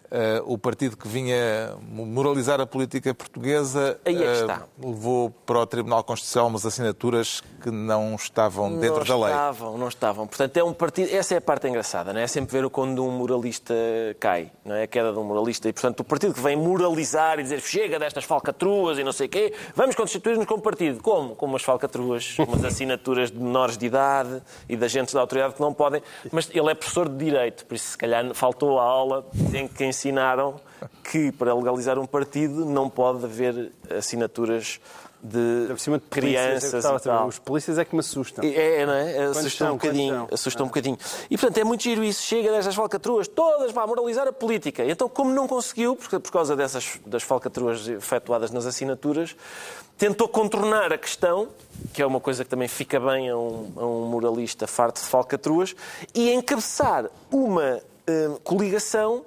o partido que vinha moralizar a política portuguesa é está. levou para o Tribunal Constitucional umas assinaturas que não estavam dentro não da lei. estavam, não estavam. Portanto, é um partido. Essa é a parte engraçada, não é? É sempre ver quando um moralista cai, não é? A queda de um moralista. E, portanto, o partido que vem moralizar e dizer chega destas falcatruas e não sei o quê, vamos constituir-nos como partido. Como? Com umas falcatruas, umas assinaturas de menores de idade e de agentes da autoridade que não podem. Mas ele é professor de Direito, por isso, se calhar, faltou a aula em que ensinaram que para legalizar um partido não pode haver assinaturas de Por de polícias, é crianças e tal. Os polícias é que me assustam. É, é, não é? Assusta são? um bocadinho. Quantos são? Assusta um bocadinho. E, portanto, é muito giro isso. Chega destas falcatruas todas, vá moralizar a política. Então, como não conseguiu, porque, por causa dessas das falcatruas efetuadas nas assinaturas, tentou contornar a questão, que é uma coisa que também fica bem a um, a um moralista farto de falcatruas, e encabeçar uma eh, coligação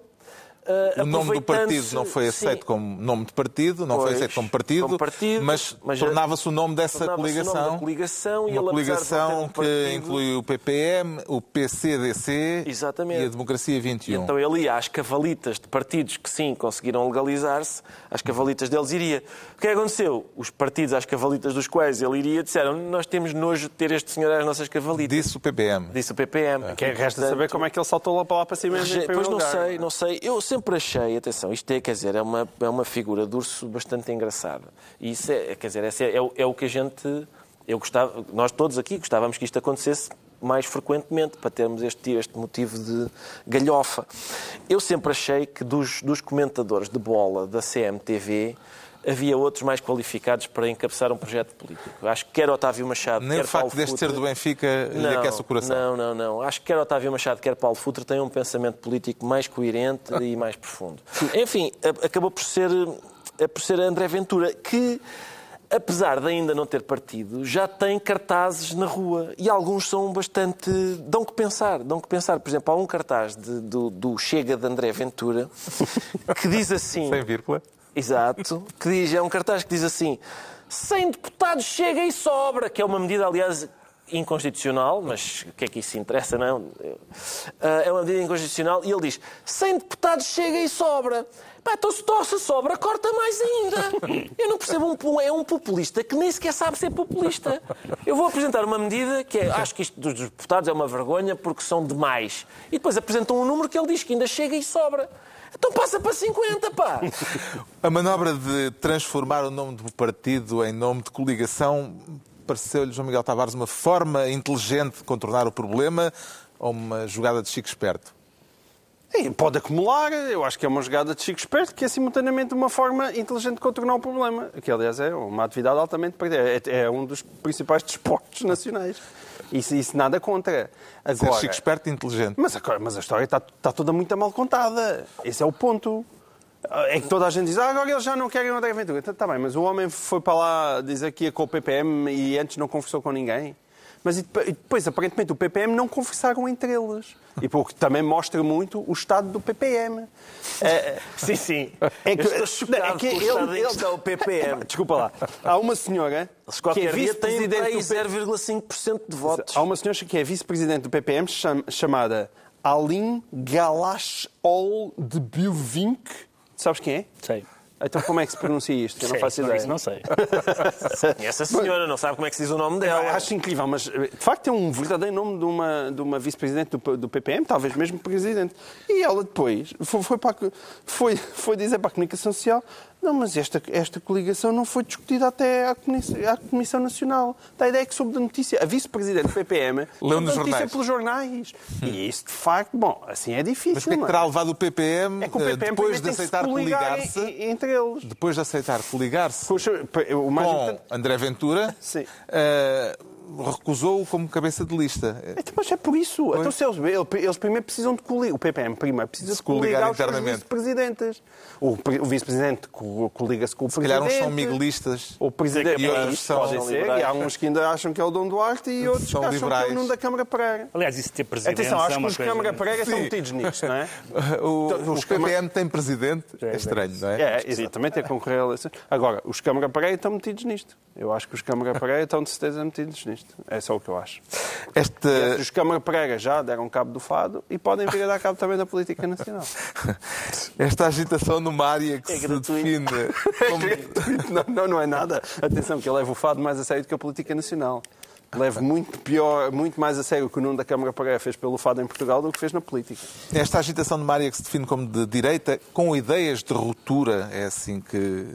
eh, O nome do partido não foi aceito Sim. como nome de partido, não foi Pois, aceito como partido, como partido, mas, mas tornava-se o nome dessa coligação. coligação e uma coligação um que partido- inclui o PPM, o PCDC Exatamente. e a Democracia 21. Então ele ia às cavalitas de partidos que sim conseguiram legalizar-se, às cavalitas deles iria. O que é que aconteceu? Os partidos às cavalitas dos quais ele iria disseram nós temos nojo de ter este senhor às nossas cavalitas. Disse o PPM. Disse o PPM. Que é, resta saber como é que ele saltou lá para lá para cima. Pois não lugar. sei, não sei. Eu sempre achei, atenção, isto é, quer dizer, é uma, é uma figura de urso bastante engraçada. E isso é, quer dizer, é, é, é o que a gente. Eu gostava, nós todos aqui gostávamos que isto acontecesse mais frequentemente, para termos este, este motivo de galhofa. Eu sempre achei que dos, dos comentadores de bola da CMTV havia outros mais qualificados para encabeçar um projeto político. Acho que quer Otávio Machado, Nem quer o facto Paulo deste ser Futre- do Benfica lhe aquece o coração. não, não, não. Acho que quer Otávio Machado, quer Paulo Futre têm um pensamento político mais coerente e mais profundo. Enfim, a- acabou por ser, por ser André Ventura, que, apesar de ainda não ter partido, já tem cartazes na rua. E alguns são bastante... dão que pensar, dão que pensar. Por exemplo, há um cartaz de- do, do Chega de André Ventura (laughs) que diz assim... Sem vírgula. Exato. Que diz, é um cartaz que diz assim: 100 deputados chega e sobra, que é uma medida, aliás, inconstitucional, mas o que é que isso interessa, não? Ah, É uma medida inconstitucional e ele diz: 100 deputados chega e sobra. Pá, então se torce sobra, corta mais ainda. (laughs) Eu não percebo, um, é um populista que nem sequer sabe ser populista. Eu vou apresentar uma medida que é, acho que isto dos deputados é uma vergonha porque são demais. E depois apresentam um número que ele diz que ainda chega e sobra. Então passa para 50, pá! A manobra de transformar o nome do partido em nome de coligação pareceu-lhe, João Miguel Tavares, uma forma inteligente de contornar o problema ou uma jogada de chico esperto? Pode acumular, eu acho que é uma jogada de Chico Esperto, que é simultaneamente uma forma inteligente de contornar o problema. Que, aliás, é uma atividade altamente perdida. É, é um dos principais desportos nacionais. Isso, isso nada contra. Ser Agora, chico esperto e inteligente. mas, a, mas a história está, está toda muito mal contada. Esse é o ponto. É que toda a gente diz, ah, agora eles já não querem o André Ventura. Está tá bem, mas o homem foi para lá dizer que ia com o PPM e antes não conversou com ninguém. Mas depois, aparentemente, o PPM não conversaram entre eles. E porque também mostra muito o estado do PPM. É, Sim, sim. é que, estou chocado é que ele- estado ele- está o PPM. Desculpa lá. Há uma senhora Eles que é vice-presidente do 0,5% de votos. Há uma senhora que é vice-presidente do PPM cham- chamada Aline Galachol de Biovink. Sabes quem é? Sei. Então como é que se pronuncia isto? Eu não Sei, faço ideia. Isso não sei. (laughs) Conhece a senhora, não sabe como é que se diz o nome dela. Acho incrível, mas de facto é um verdadeiro nome de uma, de uma vice-presidente do, do PPM, talvez mesmo presidente. E ela depois foi, foi, para, foi, foi dizer para a comunicação social: não, mas esta, esta coligação não foi discutida até à Comissão, à Comissão Nacional. Dá a ideia que soube da notícia. A vice-presidente do PPM soube nos da notícia jornais. pelos jornais. E isso, de facto, bom, assim é difícil. Mas o que é que não terá levado o PPM, É o PPM depois de aceitar coligar coligar-se, en- en- entre eles. depois de aceitar coligar-se Poxa, o mais com importante- André Ventura, Sim. eh, recusou-o como cabeça de lista. Então, mas é por isso. Então, se eles, eles primeiro precisam de coligar. O PPM primeiro precisa Se de coligar coligar os vice-presidentes. O, pre- o vice-presidente co- coliga-se com o Se calhar uns presidente. são miguelistas. O presidente E outros são podem ser, e há uns que ainda acham que é o Dom Duarte e outros São que acham liberais. que é o Nuno da Câmara Pereira. Aliás, isso ter presidente Atenção, é acho que os coisa... Câmara Pereira são Sim. metidos nisto, não é? (laughs) O, Então, os os Câmara- PPM têm presidente. É, É estranho, não é? É, exatamente, é concorrer a eleições. Agora, os Câmara Pereira estão metidos nisto. Eu acho que os Câmara Pereira estão de certeza metidos nisto. É só o que eu acho. Este, Os Câmara Pereira já deram cabo do fado e podem vir a dar cabo também da política nacional. (laughs) esta agitação numa área que É se define (laughs) como não, não, não é nada. Atenção, que eu levo o fado mais a sério do que a política nacional. Levo muito pior, muito mais a sério o que o Nuno da Câmara Pereira fez pelo fado em Portugal do que fez na política. Esta agitação numa área que se define como de direita, com ideias de ruptura, é assim que,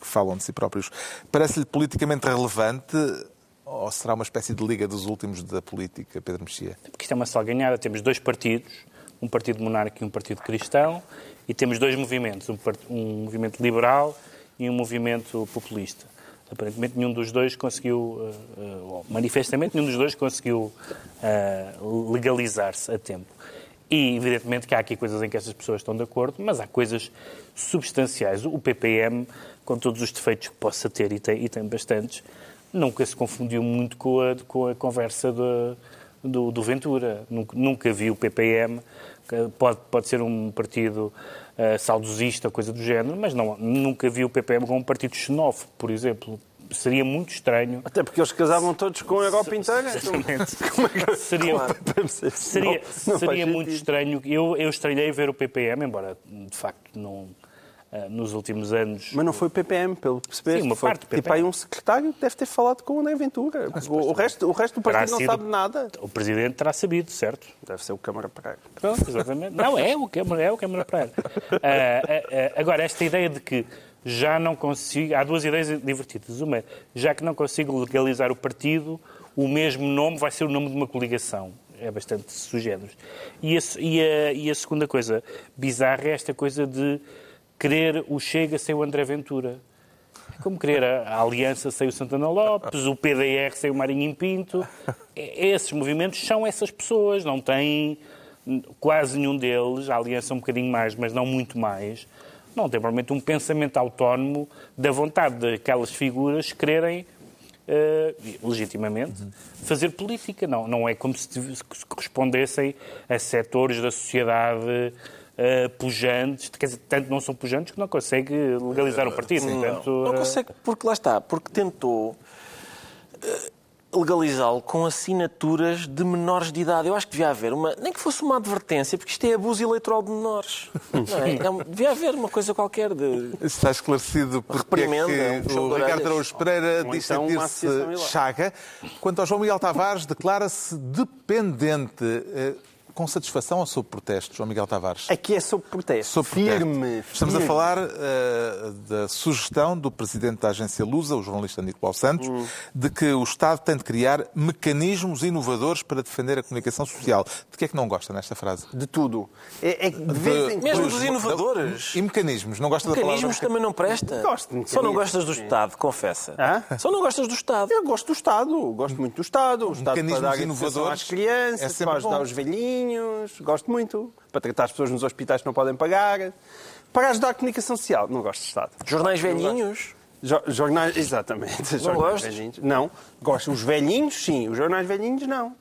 que falam de si próprios, parece-lhe politicamente relevante ou será uma espécie de liga dos últimos da política, Pedro Mexia? Porque isto é uma salganhada. Temos dois partidos, um partido monárquico e um partido cristão, e temos dois movimentos, um, um movimento liberal e um movimento populista. Aparentemente nenhum dos dois conseguiu, eh, ou manifestamente nenhum dos dois conseguiu eh, legalizar-se a tempo. E evidentemente que há aqui coisas em que essas pessoas estão de acordo, mas há coisas substanciais. O PPM, com todos os defeitos que possa ter, e tem, e tem bastantes, nunca se confundiu muito com a, com a conversa do, do, do Ventura. Nunca, nunca vi o PPM, pode, pode ser um partido eh, saudosista, coisa do género, mas não, nunca vi o PPM como um partido xenófobo, por exemplo. Seria muito estranho. Até porque eles casavam todos com a Europa inteira. Então, (laughs) como é que- Seria, seria, Não- não seria muito sentido. estranho. Eu, eu estranhei ver o PPM, embora de facto não, nos últimos anos. Mas não foi o PPM, pelo que percebeste. Sim, uma foi, parte do Tipo, aí um secretário que deve ter falado com o André Ventura. O, o resto, o resto do terá partido não sido- sabe nada. O presidente terá sabido, certo? Deve ser o Câmara Pereira. Pronto, exatamente. Não, é o Câmara, é o Câmara Pereira. Ah, ah, ah, agora, esta ideia de que já não consigo. Há duas ideias divertidas. Uma, já que não consigo legalizar o partido, o mesmo nome vai ser o nome de uma coligação. É bastante sugéneros. E e, e a segunda coisa bizarra é esta coisa de querer o Chega sem o André Ventura. É como querer a, Aliança sem o Santana Lopes, o PDR sem o Marinho Pinto. E- Esses movimentos são essas pessoas, não têm quase nenhum deles, a Aliança um bocadinho mais, mas não muito mais, não tem provavelmente um pensamento autónomo da vontade daquelas figuras quererem, eh, legitimamente, fazer política. Não, não é como se, se correspondessem a setores da sociedade eh, pujantes, quer dizer, tanto não são pujantes que não consegue legalizar o partido. Portanto, Não eh, consegue, porque lá está, porque tentou eh, legalizá-lo com assinaturas de menores de idade. Eu acho que devia haver uma, nem que fosse uma advertência, porque isto é abuso eleitoral de menores. (laughs) Não é? É um- devia haver uma coisa qualquer de. Está esclarecido porque é Reprimenda, que puxão o Ricardo. Araújo Pereira diz então sentir-se chaga. Quanto ao João Miguel Tavares, declara-se dependente. Com satisfação ou sob protesto, João Miguel Tavares? Aqui é sob protesto. Sob protesto. firme. Estamos a falar eh, da sugestão do presidente da agência Lusa, o jornalista Nicolau Santos, Hum. de que o Estado tem de criar mecanismos inovadores para defender a comunicação social. De que é que não gosta nesta frase? De tudo. É, é que de vez em Mesmo dos inovadores. E mecanismos? Não gosta da Mecanismos palavra? também não presta. Gosto de Só não mecanismos, gostas do. Estado, confessa. Hã? Só não gostas do Estado. Eu gosto do Estado, gosto muito do Estado. O Estado para Mecanismos dar educação inovadores às crianças, é sempre para ajudar bom. os velhinhos, gosto muito. Para tratar as pessoas nos hospitais que não podem pagar. Para ajudar a comunicação social, não gosto de Estado. Jornais velhinhos. Jo- jornais, exatamente. (laughs) Jornais gostas? velhinhos. Não. Gosto. Os velhinhos, sim. Os jornais velhinhos, não.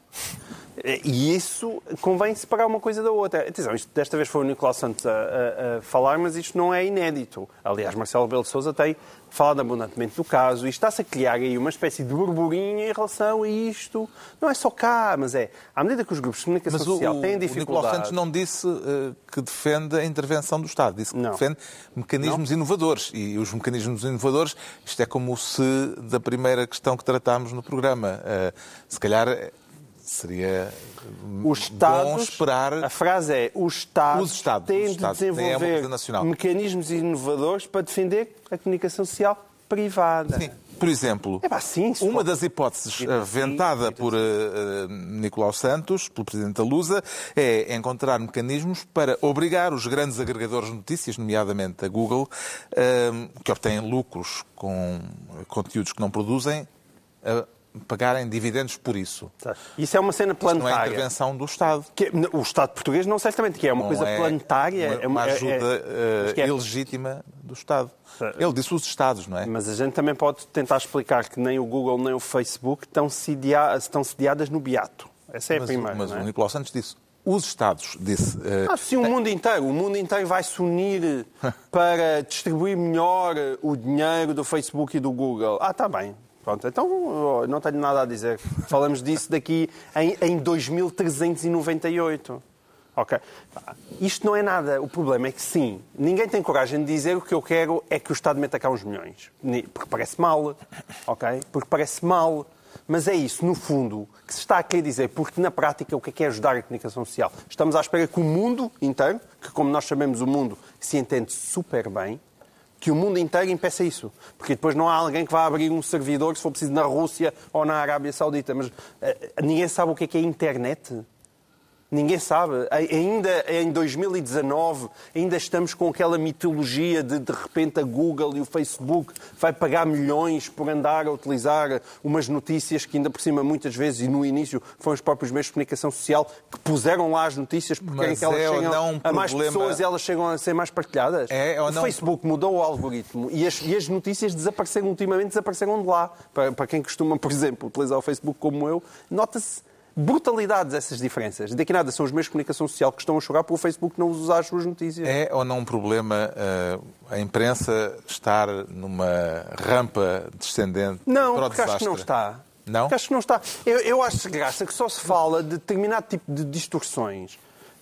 E isso convém separar uma coisa da outra. Atenção, isto desta vez foi o Nicolau Santos a, a- a falar, mas isto não é inédito. Aliás, Marcelo Rebelo de Sousa tem falado abundantemente do caso e está-se a criar aí uma espécie de burburinho em relação a isto. Não é só cá, mas é à medida que os grupos de comunicação Mas social o, têm o Nicolau. Santos não disse eh, que defende a intervenção do Estado, disse que Não. defende mecanismos inovadores. E os mecanismos inovadores, isto é como o se da primeira questão que tratámos no programa. Eh, se calhar seria Os bom Estados, esperar. a frase é, os Estados, Os Estados, têm os de Estados, têm- uma desenvolver nacional. mecanismos inovadores para defender a comunicação social privada. Sim. Por exemplo, É pá, sim, se uma for- das hipóteses eh, ventada por eh, Nicolau Santos, pelo Presidente da Lusa, é encontrar mecanismos para obrigar os grandes agregadores de notícias, nomeadamente a Google, eh, que obtêm lucros com conteúdos que não produzem, a pagarem dividendos por isso. Isso é uma cena Não é planetária. intervenção do Estado. Que- o Estado português não certamente, que é uma Não coisa é planetária. Uma, uma é- é- ajuda eh, mas que é- ilegítima do Estado. Ele disse os Estados, não é? Mas a gente também pode tentar explicar que nem o Google nem o Facebook estão, sedia- estão sediadas no Beato. Essa é a Mas, primeira. mas não é? o Nicolau Santos disse os Estados, disse. eh, Ah, sim, o mundo inteiro. O mundo inteiro vai se unir (laughs) para distribuir melhor o dinheiro do Facebook e do Google. Ah, está bem. Pronto, então não tenho nada a dizer. Falamos disso daqui em, em 2398. Ok. Isto não é nada. O problema é que sim, ninguém tem coragem de dizer o que eu quero é que o Estado meta cá uns milhões. Porque parece mal. Ok? Porque parece mal. Mas é isso, no fundo, que se está a querer dizer, porque na prática o que é que é ajudar a comunicação social? Estamos à espera que o mundo inteiro, que como nós sabemos o mundo se entende super bem, que o mundo inteiro impeça isso. Porque depois não há alguém que vá abrir um servidor, se for preciso, na Rússia ou na Arábia Saudita. Mas eh, ninguém sabe o que é que é internet. Ninguém sabe. Ai- Ainda em 2019, ainda estamos com aquela mitologia de de repente a Google e o Facebook vai pagar milhões por andar a utilizar umas notícias que ainda por cima muitas vezes e no início foram os próprios meios de comunicação social que puseram lá as notícias porque Mas querem que elas é não um a mais problema- pessoas e elas chegam a ser mais partilhadas. É ou o não- Facebook mudou o algoritmo e as, e as notícias desapareceram ultimamente, desapareceram de lá. Para, para quem costuma, por exemplo, utilizar o Facebook como eu, nota-se brutalidades essas diferenças. Daqui a nada são os meios de comunicação social que estão a chorar por o Facebook não usar as suas notícias. É ou não um problema eh, a imprensa estar numa rampa descendente Não, para o porque acho que não desastre? está. Não? Porque acho que não está. Eu, eu acho graça que só se fala de determinado tipo de distorções.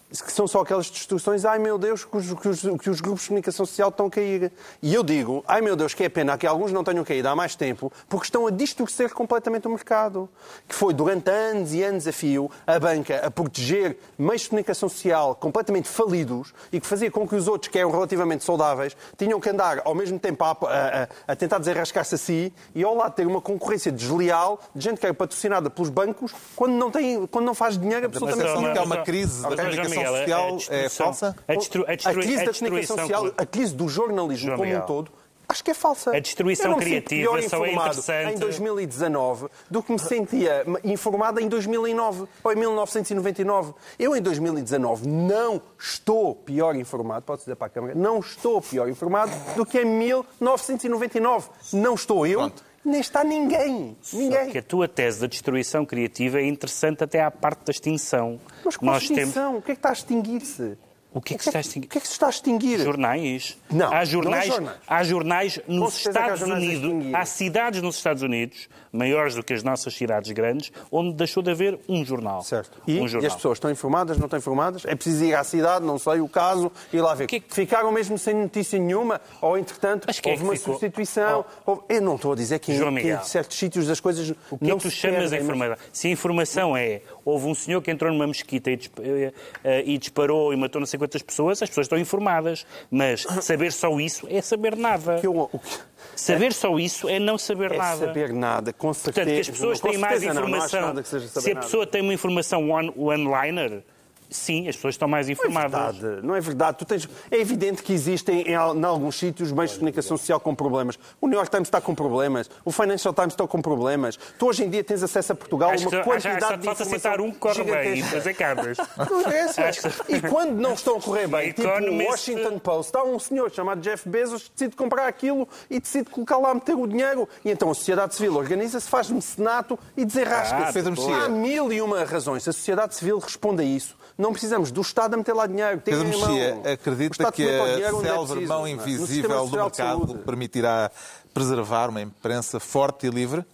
Que são só aquelas distorções, ai meu Deus, que os, que os- que os grupos de comunicação social estão a cair. E eu digo, ai meu Deus, que é pena que alguns não tenham caído há mais tempo, porque estão a distorcer completamente o mercado. Que foi durante anos e anos a fio a banca a proteger meios de comunicação social completamente falidos e que fazia com que os outros, que eram relativamente saudáveis, tinham que andar ao mesmo tempo a, a- a tentar desenrascar-se a si e ao lado ter uma concorrência desleal de gente que é patrocinada pelos bancos quando não, tem, quando não faz dinheiro A absolutamente de nenhum. que há uma crise da Mas, João comunicação a social é falsa? A, destru, a, destru, a crise a da comunicação social, a crise do jornalismo João como um todo, acho que é falsa. A destruição criativa pior só é informado interessante- em 2019 do que me sentia informado em 2009 ou em 1999. Eu, em 2019, não estou pior informado, pode dizer para a Câmara, não estou pior informado do que em 1999. Não estou eu, Pronto. Nem está ninguém. Ninguém. que a tua tese da destruição criativa é interessante até à parte da extinção. Mas qual Nós temos extinção? O que é que está a extinguir-se? O que é que se está a extinguir? O que é que se está a extinguir? jornais. Não, há jornais, não é jornais. há jornais nos que há Estados jornais Unidos, há cidades nos Estados Unidos, maiores do que as nossas cidades grandes, onde deixou de haver um jornal. Certo. E, um e jornal. as pessoas estão informadas, não estão informadas? É preciso ir à cidade, não sei o caso, e lá ver. que é que- Ficaram mesmo sem notícia nenhuma? Ou, entretanto, é houve que uma ficou? substituição? Houve- Eu não estou a dizer que, em- João que Miguel. em certos sítios das coisas O que é não que tu se chamas a perdem, mas- informação? Se a informação é houve um senhor que entrou numa mesquita e, disp- eh, eh, e disparou e matou não sei quantas pessoas, as pessoas estão informadas. Mas saber só isso é saber nada. que eu- o que- Saber só isso é não saber é nada. saber nada, com certeza. Portanto, que as pessoas têm mais certeza não, não informação. nada Se a nada. pessoa tem uma informação one- one-liner, sim, as pessoas estão mais Não é informadas. verdade, não é verdade. Tu tens... É evidente que existem em, em alguns sítios meios de comunicação social com problemas. O New York Times está com problemas, o Financial Times está com problemas. Tu hoje em dia tens acesso a Portugal a Acho uma que, acho, quantidade acho, de falta informação citar um que corre bem e gigantesca. fazer cartas. (laughs) Acho que- E quando não estão a correr bem, tipo o Washington Post, há um senhor chamado Jeff Bezos que decide comprar aquilo e decide colocar lá, meter o dinheiro. E então a sociedade civil organiza-se, faz mecenato e desenrasca. Ah. Há mil e uma razões. A sociedade civil responde a isso, não precisamos do Estado a meter lá dinheiro. Tem Pedro. Mexia acredita que a onde é mão é? Invisível do mercado permitirá preservar uma imprensa forte e livre?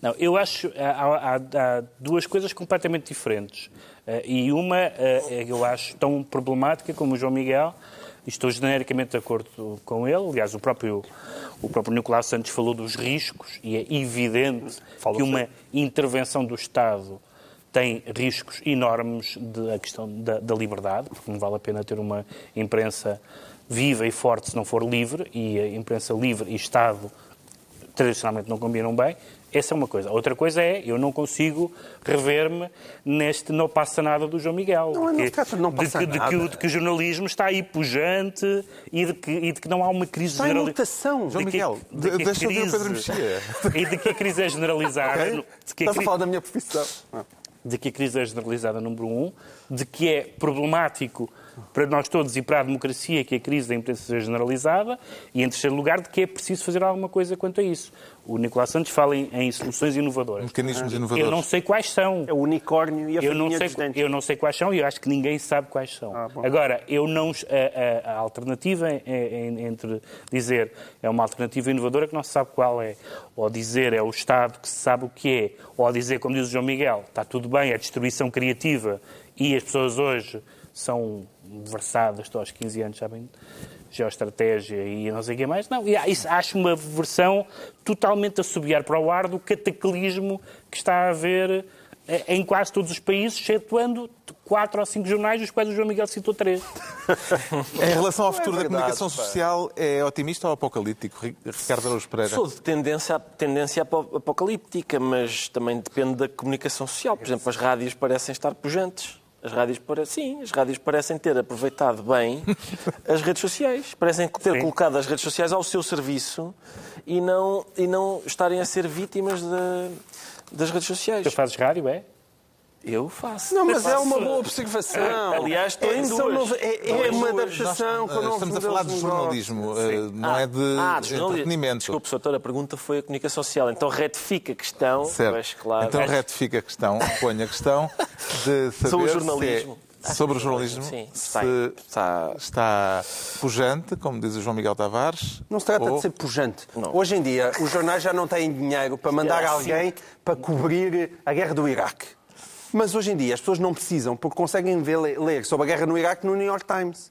Não, eu acho há, há- há duas coisas completamente diferentes. Eh, e uma eh, eu acho tão problemática como o João Miguel. e Estou genericamente de acordo com ele. Aliás, o próprio, o próprio Nicolau Santos falou dos riscos e é evidente que uma intervenção do Estado tem riscos enormes de a questão da, da liberdade, porque não vale a pena ter uma imprensa viva e forte se não for livre, e a imprensa livre e Estado tradicionalmente não combinam bem. Essa é uma coisa. Outra coisa é, eu não consigo rever-me neste não passa nada do João Miguel. Não, de não trata de não passa de, que, de, que, nada. de que o jornalismo está aí pujante e de que, e de que não há uma crise Está em generali- mutação. João de que- Miguel, de de- que a deixa eu ver o crise- Pedro Mexia. (laughs) E de que a crise é generalizada. Ok? no- de que a Estás a falar da minha profissão. De que a crise é generalizada, número um, de que é problemático para nós todos e para a democracia que a crise da imprensa seja generalizada, e em terceiro lugar, de que é preciso fazer alguma coisa quanto a isso. O Nicolás Santos fala em, em soluções inovadoras. Mecanismos Eu inovadores. não sei quais são. É o unicórnio e a Eu não, sei, eu não sei quais são e eu acho que ninguém sabe quais são. Ah. Agora, eu não, a, a- a alternativa é- é- entre dizer é uma alternativa inovadora que não se sabe qual é, ou dizer é o Estado que se sabe o que é, ou dizer, como diz o João Miguel, está tudo bem, é destruição criativa e as pessoas hoje são versadas, estou aos 15 anos, sabem, geoestratégia e não sei o que mais. Não, e há- isso acho uma versão totalmente a subiar para o ar do cataclismo que está a haver eh, em quase todos os países, excetuando quatro ou cinco jornais, dos quais o João Miguel citou três. (laughs) Em relação ao futuro da verdade, comunicação pá. social, é otimista ou apocalíptico? Ri- Ricardo Araújo Pereira. Sou de tendência, tendência apo- apocalíptica, mas também depende da comunicação social. Por exemplo, as rádios parecem estar pujantes. As rádios parecem, sim, as rádios parecem ter aproveitado bem (laughs) as redes sociais. Parecem ter Sim. colocado as redes sociais ao seu serviço e não, e não estarem a ser vítimas da- das redes sociais. Tu fazes rádio, é? Eu faço. Não, mas é faço. uma boa observação. Aliás, estou em são duas. nove- É, é em uma adaptação Nós, com estamos a falar de jornalismo, eh, não é de Ah, de entretenimento. Desculpe, doutor, a pergunta foi a comunicação social. Então retifica a questão. Certo. Pois, claro. Então retifica a questão, põe a questão de (laughs) saber Sobre o se jornalismo. é- sobre o jornalismo, Sim, se está- está- está pujante, como diz o João Miguel Tavares. Não se trata ou- de ser pujante. Não. Hoje em dia, os jornais já não têm dinheiro para mandar calhar alguém para cobrir a guerra do Iraque. Mas hoje em dia as pessoas não precisam, porque conseguem ver, ler sobre a guerra no Iraque no New York Times.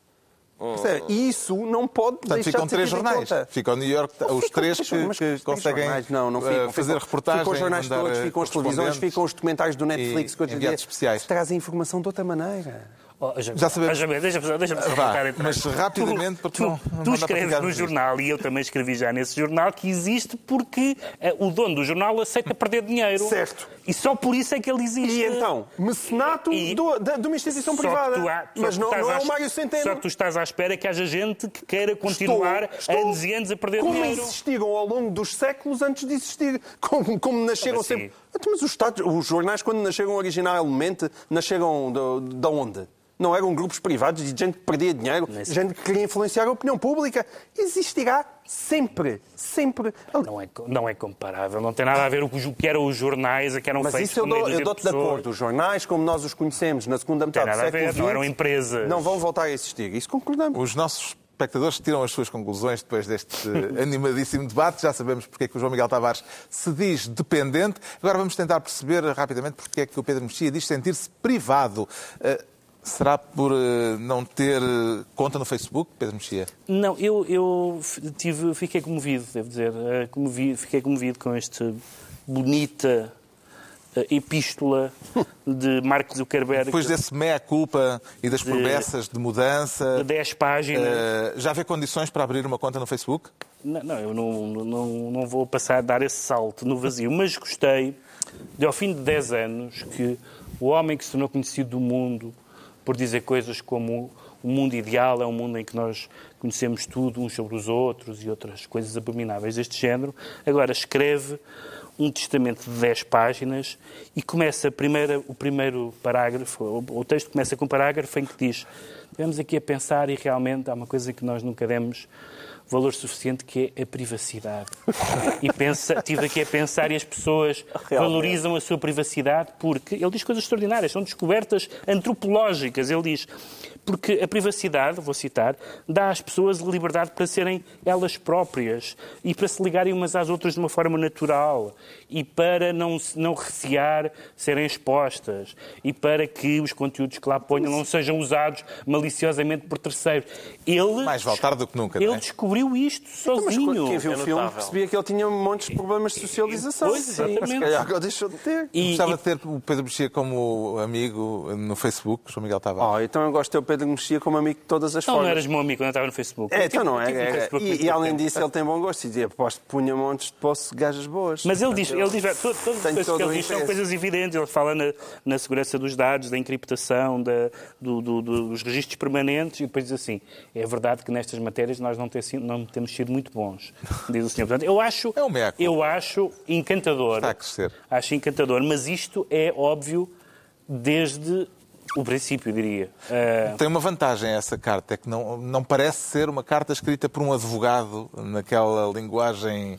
Percebe? E isso não pode Portanto, deixar ficam de ser três jornais. Ficam New York, Não os ficam, três ficam, que, que conseguem jornais não, não eh, ficam. fazer Ficam- reportagens. Ficam os jornais todos, eh, ficam as televisões, correspondentes ficam os documentários do Netflix. e que hoje em enviados dia especiais. Trazem informação de outra maneira. Oh, já, sabemos. já, deixa-me deixa só contar, então. mas rapidamente, porque tu, não- tu escreves no jornal, e eu também escrevi já nesse jornal, que existe porque eh, o dono do jornal aceita perder dinheiro. Certo. E só por isso é que ele existe. E então, mecenato E- do- da- de uma instituição privada. tu há- Mas não, não é o Mário Centeno. Só que tu estás à espera que haja gente que queira continuar Estou- anos e anos a perder como dinheiro. existiram ao longo dos séculos antes de existir. Como, como nasceram Como assim? sempre. Então, Mas os, Estados, os jornais, quando nasceram originalmente, nasceram de, de onde? Não eram grupos privados de gente que perdia dinheiro, Nesse- gente que queria influenciar a opinião pública. Existirá sempre, sempre. Não é, não é comparável, não tem nada a ver com o que eram os jornais, a que eram Mas feitos isso eu, dou, eu dou-te de pessoas. acordo. Os jornais, como nós os conhecemos na segunda metade do nada a século ver, não eram XX, empresas. não vão voltar a existir. Isso concordamos. Os nossos espectadores tiram as suas conclusões depois deste (laughs) animadíssimo debate. Já sabemos porque é que o João Miguel Tavares se diz dependente. Agora vamos tentar perceber rapidamente porque é que o Pedro Mexia diz sentir-se privado. Eh, Será por eh, não ter eh, conta no Facebook, Pedro Mexia? Não, eu, eu tive, fiquei comovido, devo dizer. eh, comovi- fiquei comovido com esta bonita epístola de Mark Zuckerberg Depois desse meia-culpa e das promessas de mudança, de 10 páginas. eh, já vê condições para abrir uma conta no Facebook? Não, não, eu não, não, não vou passar a dar esse salto no vazio, mas gostei de, ao fim de 10 anos, que o homem que se tornou conhecido do mundo por dizer coisas como o mundo ideal é um mundo em que nós conhecemos tudo uns sobre os outros e outras coisas abomináveis deste género, agora escreve um testamento de 10 páginas e começa a primeira, o primeiro parágrafo, o, o texto começa com um parágrafo em que diz Estivemos aqui a pensar e realmente há uma coisa que nós nunca demos valor suficiente que é a privacidade. (laughs) E pensa, estive aqui a pensar e as pessoas valorizam a sua privacidade porque ele diz coisas extraordinárias, são descobertas antropológicas. Ele diz porque a privacidade, vou citar, dá às pessoas liberdade para serem elas próprias e para se ligarem umas às outras de uma forma natural e para não, não recear serem expostas e para que os conteúdos que lá ponham não sejam usados maliciosamente por terceiros. Ele, Mais vale tarde do que nunca, não ele é? descobriu isto Então, Mas sozinho. quem viu É o filme notável. percebia que ele tinha montes de problemas de socialização. Pois, Sim, exatamente. Se calhar agora deixou de ter. E- Gostava e- de ter o Pedro Mexia como amigo no Facebook, João Miguel Tavares. Oh, então eu gosto de ter o Pedro Pedro Mexia como amigo de todas as Não, formas. não eras meu amigo quando eu estava no Facebook. É, então não é. é, Facebook muito e, e além disso, ele tem bom gosto e dizia, aposto que punha montes de poço de gajas boas. Mas ele diz, ele diz todas, todas as coisas que ele diz são coisas evidentes. Ele fala na, na segurança dos dados, da encriptação, da- do- do- dos registros permanentes e depois diz assim: é verdade que nestas matérias nós não, ter não temos sido muito bons, diz o senhor. Portanto, eu acho, É meco. eu acho encantador. Está a crescer. Acho encantador, mas isto é óbvio desde o princípio, diria. Ah, Tem uma vantagem essa carta, é que não, não parece ser uma carta escrita por um advogado naquela linguagem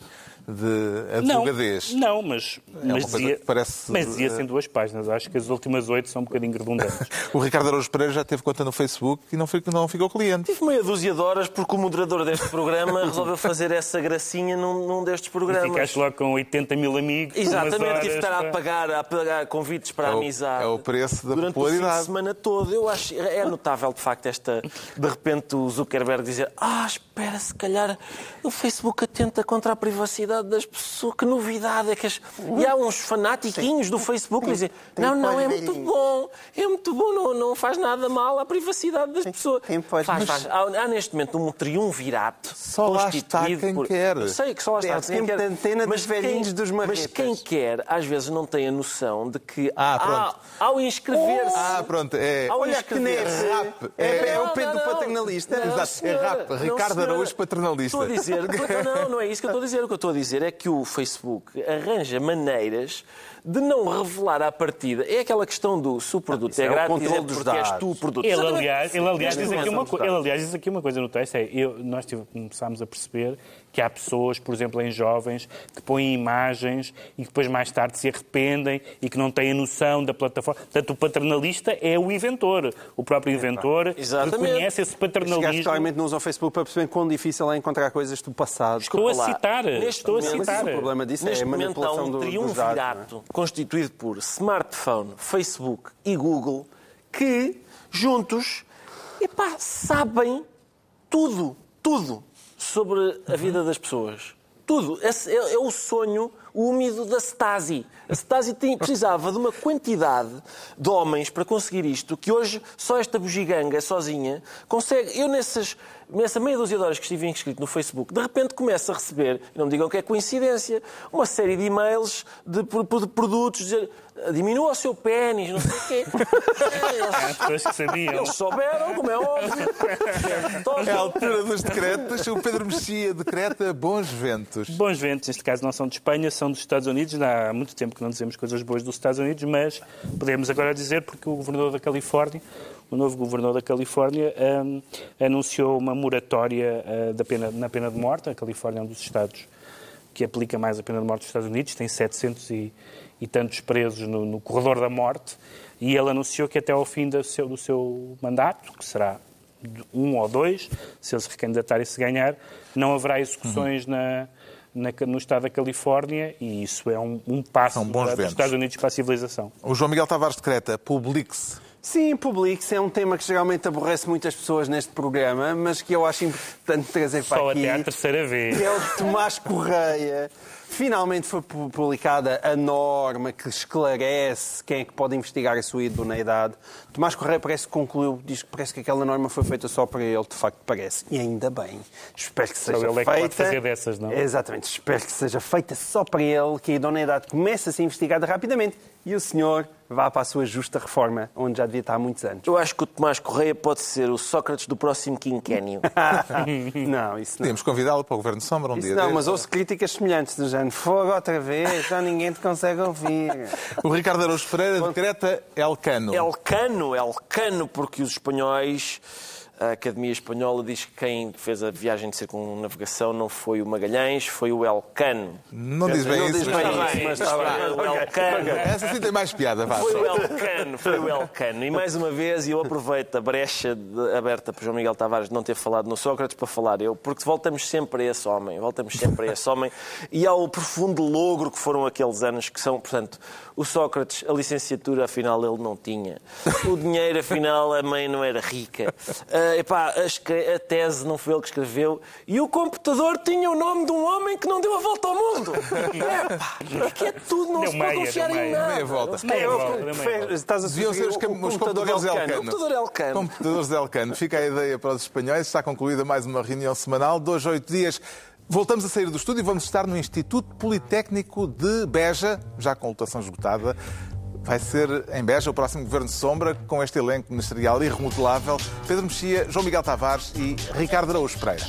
de Não, advogadez. não, mas, É mas dizia, que parece- mas dizia-se em duas páginas. Acho que as últimas oito são um bocadinho redundantes. (laughs) O Ricardo Araújo Pereira já teve conta no Facebook e não, foi, não ficou cliente. Tive meia dúzia de horas porque o moderador deste programa resolveu fazer essa gracinha num, num destes programas. Ficaste logo com 80 mil amigos. Exatamente, tive de estar a pagar, a pagar convites para É a o- amizade. é o preço da durante o fim popularidade. de semana todo. Eu acho é notável de facto esta de repente o Zuckerberg dizer: "Ah, espera, se calhar o Facebook atenta contra a privacidade das pessoas. Que novidade é que as... e há uns fanatiquinhos do Facebook que dizem: "Não, não, é muito bom. É muito bom, não, não faz nada mal à privacidade das pessoas." tem pós- Faz, mas- faz. Há, há neste momento um triunvirato Só lá está constituído quem por... quer. Eu sei que só lá está É tempo da antena dos velhinhos dos Mas marretas. quem quer, às vezes, não tem a noção de que Ah, pronto. há- ao inscrever-se. Ah, pronto, é. Ao Olha que nem inscrever-se. rap. É, é Não, o Pedro não, não. paternalista. Não, Exato, é rap. Ricardo. Araújo paternalista. Estou a dizer, (laughs) não, não é isso que eu estou a dizer. O que eu estou a dizer é que o Facebook arranja maneiras de não revelar à partida. É aquela questão do se o produto é é o grátis, controle é dos porque és dados. tu o produto. Ele aliás, ele, aliás, diz aqui uma, co- Nesta ele, aliás, diz aqui uma coisa no texto: é, eu, nós tive- começámos a perceber que há pessoas, por exemplo, em jovens, que põem imagens e que depois mais tarde se arrependem e que não têm a noção da plataforma. Portanto, o paternalista é o inventor. O próprio inventor Exatamente. reconhece esse paternalismo. claramente não usam o Facebook para perceber quão difícil é encontrar coisas do passado. Estou a citar. Neste Estou a momento- citar. Mas o problema disso é Neste a momento há manipulação um triunvirato dados. é? constituído por smartphone, Facebook e Google que, juntos, epá, sabem tudo, tudo sobre a vida das pessoas. Tudo. Esse é, é o sonho úmido da Stasi. A Stasi tem- precisava de uma quantidade de homens para conseguir isto, que hoje só esta bugiganga sozinha consegue. Eu, nessas, nessa meia dúzia de horas que estive inscrito no Facebook, de repente começo a receber, não me digam que é coincidência, uma série de e-mails de, pro- de produtos, dizer diminua o seu pênis, não sei o quê. (laughs) Pessoas que sabiam. Eles souberam, como é óbvio. (laughs) É a altura dos decretos. O Pedro Mexia decreta bons ventos. Bons ventos, neste caso não são de Espanha, são dos Estados Unidos. Há muito tempo que não dizemos coisas boas dos Estados Unidos, mas podemos agora dizer porque o governador da Califórnia, o novo governador da Califórnia, hum, anunciou uma moratória ah, da pena, na pena de morte. A Califórnia é um dos estados que aplica mais a pena de morte dos Estados Unidos, tem 700 e, e tantos presos no, no corredor da morte, e ele anunciou que até ao fim do seu, do seu mandato, que será um ou dois, se ele se recandidatar e se ganhar, não haverá execuções na, na- no estado da Califórnia, e isso é um, um passo dos. Estados Unidos para a civilização. O João Miguel Tavares decreta publique-se. Sim, publique-se. É um tema que geralmente aborrece muitas pessoas neste programa, mas que eu acho importante trazer para Só aqui. até à terceira vez. que é o Tomás (laughs) Correia. Finalmente foi pu- publicada a norma que esclarece quem é que pode investigar a sua idoneidade. Tomás Correia parece que concluiu, diz que parece que aquela norma foi feita só para ele, de facto parece. E ainda bem. Espero que seja ele é que feita. pode fazer dessas, não? Exatamente. Espero que seja feita só para ele, que a idoneidade comece a ser investigada rapidamente e o senhor vá para a sua justa reforma, onde já devia estar há muitos anos. Eu acho que o Tomás Correia pode ser o Sócrates do próximo quinquénio. (laughs) não, isso não. Podíamos convidá-lo para o Governo de Sombra um Isso dia. não, destes. mas ouço críticas semelhantes do género. Fogo outra vez, já ninguém te consegue ouvir. O Ricardo Araújo Pereira decreta Elcano. Elcano, Elcano, porque os espanhóis, a Academia Espanhola diz que quem fez a viagem de circunnavegação não foi o Magalhães, foi o Elcano. Não diz bem Não isso, diz mas bem está isso, bem. mas está bem. O Elcano. Essa sim tem mais piada, vá. Foi o Elcano, foi o Elcano. E mais uma vez, eu aproveito a brecha de- aberta por João Miguel Tavares não ter falado no Sócrates para falar eu, porque voltamos sempre a esse homem, voltamos sempre a esse homem e ao profundo logro que foram aqueles anos que são, portanto, o Sócrates, a licenciatura, afinal, ele não tinha. O dinheiro, afinal, a mãe não era rica. ah, epá, a, a tese não foi ele que escreveu e o computador tinha o nome de um homem que não deu a volta ao mundo. (laughs) Epá, é que é tudo, não Deu se pode confiar em nada. Meia volta. Meia volta. Estás a Deviam ser sugerir os, o, os computador computadores Elcano. Elcano. Computador Elcano. Computadores Elcano. Fica a ideia para os espanhóis. Está concluída mais uma reunião semanal. Dois, oito dias. Voltamos a sair do estúdio e vamos estar no Instituto Politécnico de Beja, já com lotação esgotada. Vai ser em Beja o próximo Governo de Sombra, com este elenco ministerial irremodelável. Pedro Mexia, João Miguel Tavares e Ricardo Araújo Pereira.